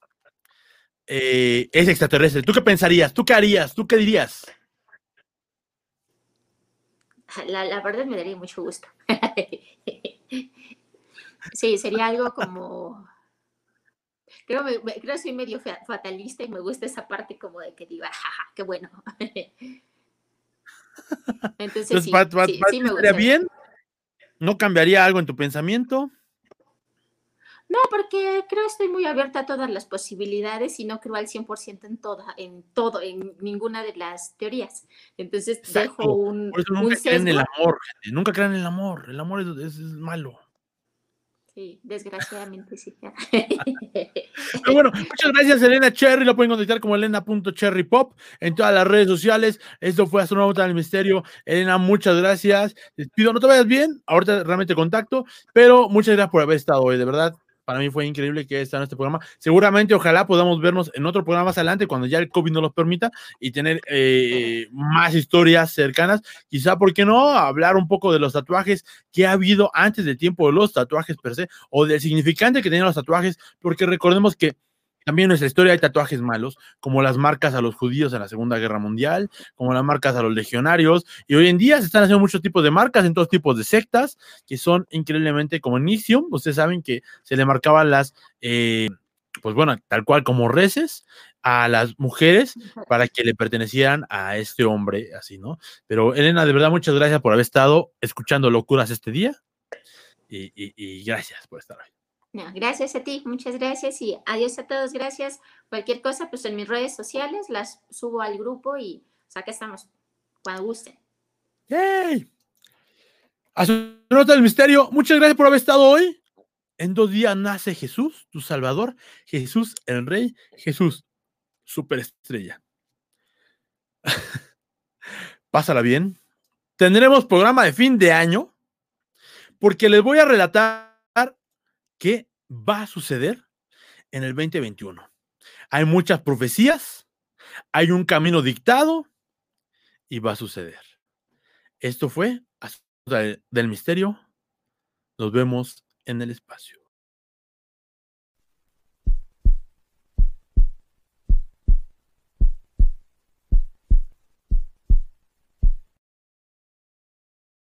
eh, es extraterrestre. ¿Tú qué pensarías? ¿Tú qué harías? ¿Tú qué dirías? La, verdad me daría mucho gusto. sí, sería algo como... Creo, que soy medio fatalista y me gusta esa parte como de que diga, jaja, qué bueno. Entonces, sí, sí, me bien? ¿No cambiaría algo en tu pensamiento? Porque creo que estoy muy abierta a todas las posibilidades y no creo al 100% en toda, en todo, en ninguna de las teorías. Entonces dejo un, Por eso nunca crean en el amor, gente. Nunca crean en el amor. El amor es, malo. Sí, desgraciadamente sí. Pero bueno, muchas gracias, Elena Cherry. Lo pueden contactar como elena.cherrypop en todas las redes sociales. Esto fue Astronauta del Misterio. Elena, muchas gracias. Les pido, no te vayas bien. Ahorita realmente contacto, pero muchas gracias por haber estado hoy, de verdad para mí fue increíble que esté en este programa. Seguramente, ojalá podamos vernos en otro programa más adelante cuando ya el COVID nos lo permita y tener eh, más historias cercanas. Quizá, ¿por qué no? Hablar un poco de los tatuajes que ha habido antes del tiempo de los tatuajes per se o del significante que tenían los tatuajes, porque recordemos que también en nuestra historia hay tatuajes malos, como las marcas a los judíos en la Segunda Guerra Mundial, como las marcas a los legionarios, y hoy en día se están haciendo muchos tipos de marcas en todos tipos de sectas, que son increíblemente como Nicium, ustedes saben que se le marcaban las, eh, pues bueno, tal cual como reces a las mujeres para que le pertenecieran a este hombre, así, ¿no? Pero Elena, de verdad, muchas gracias por haber estado escuchando locuras este día, y, y gracias por estar hoy gracias a ti, muchas gracias y adiós a todos, gracias. Cualquier cosa, pues en mis redes sociales las subo al grupo y o acá estamos, cuando gusten. ¡Yay! Nota del misterio, muchas gracias por haber estado hoy. En dos días nace Jesús, tu Salvador, Jesús el Rey, Jesús, superestrella. Pásala bien. Tendremos programa de fin de año porque les voy a relatar qué va a suceder en el 2021. Hay muchas profecías, hay un camino dictado y va a suceder. Esto fue del Misterio. Nos vemos en el espacio.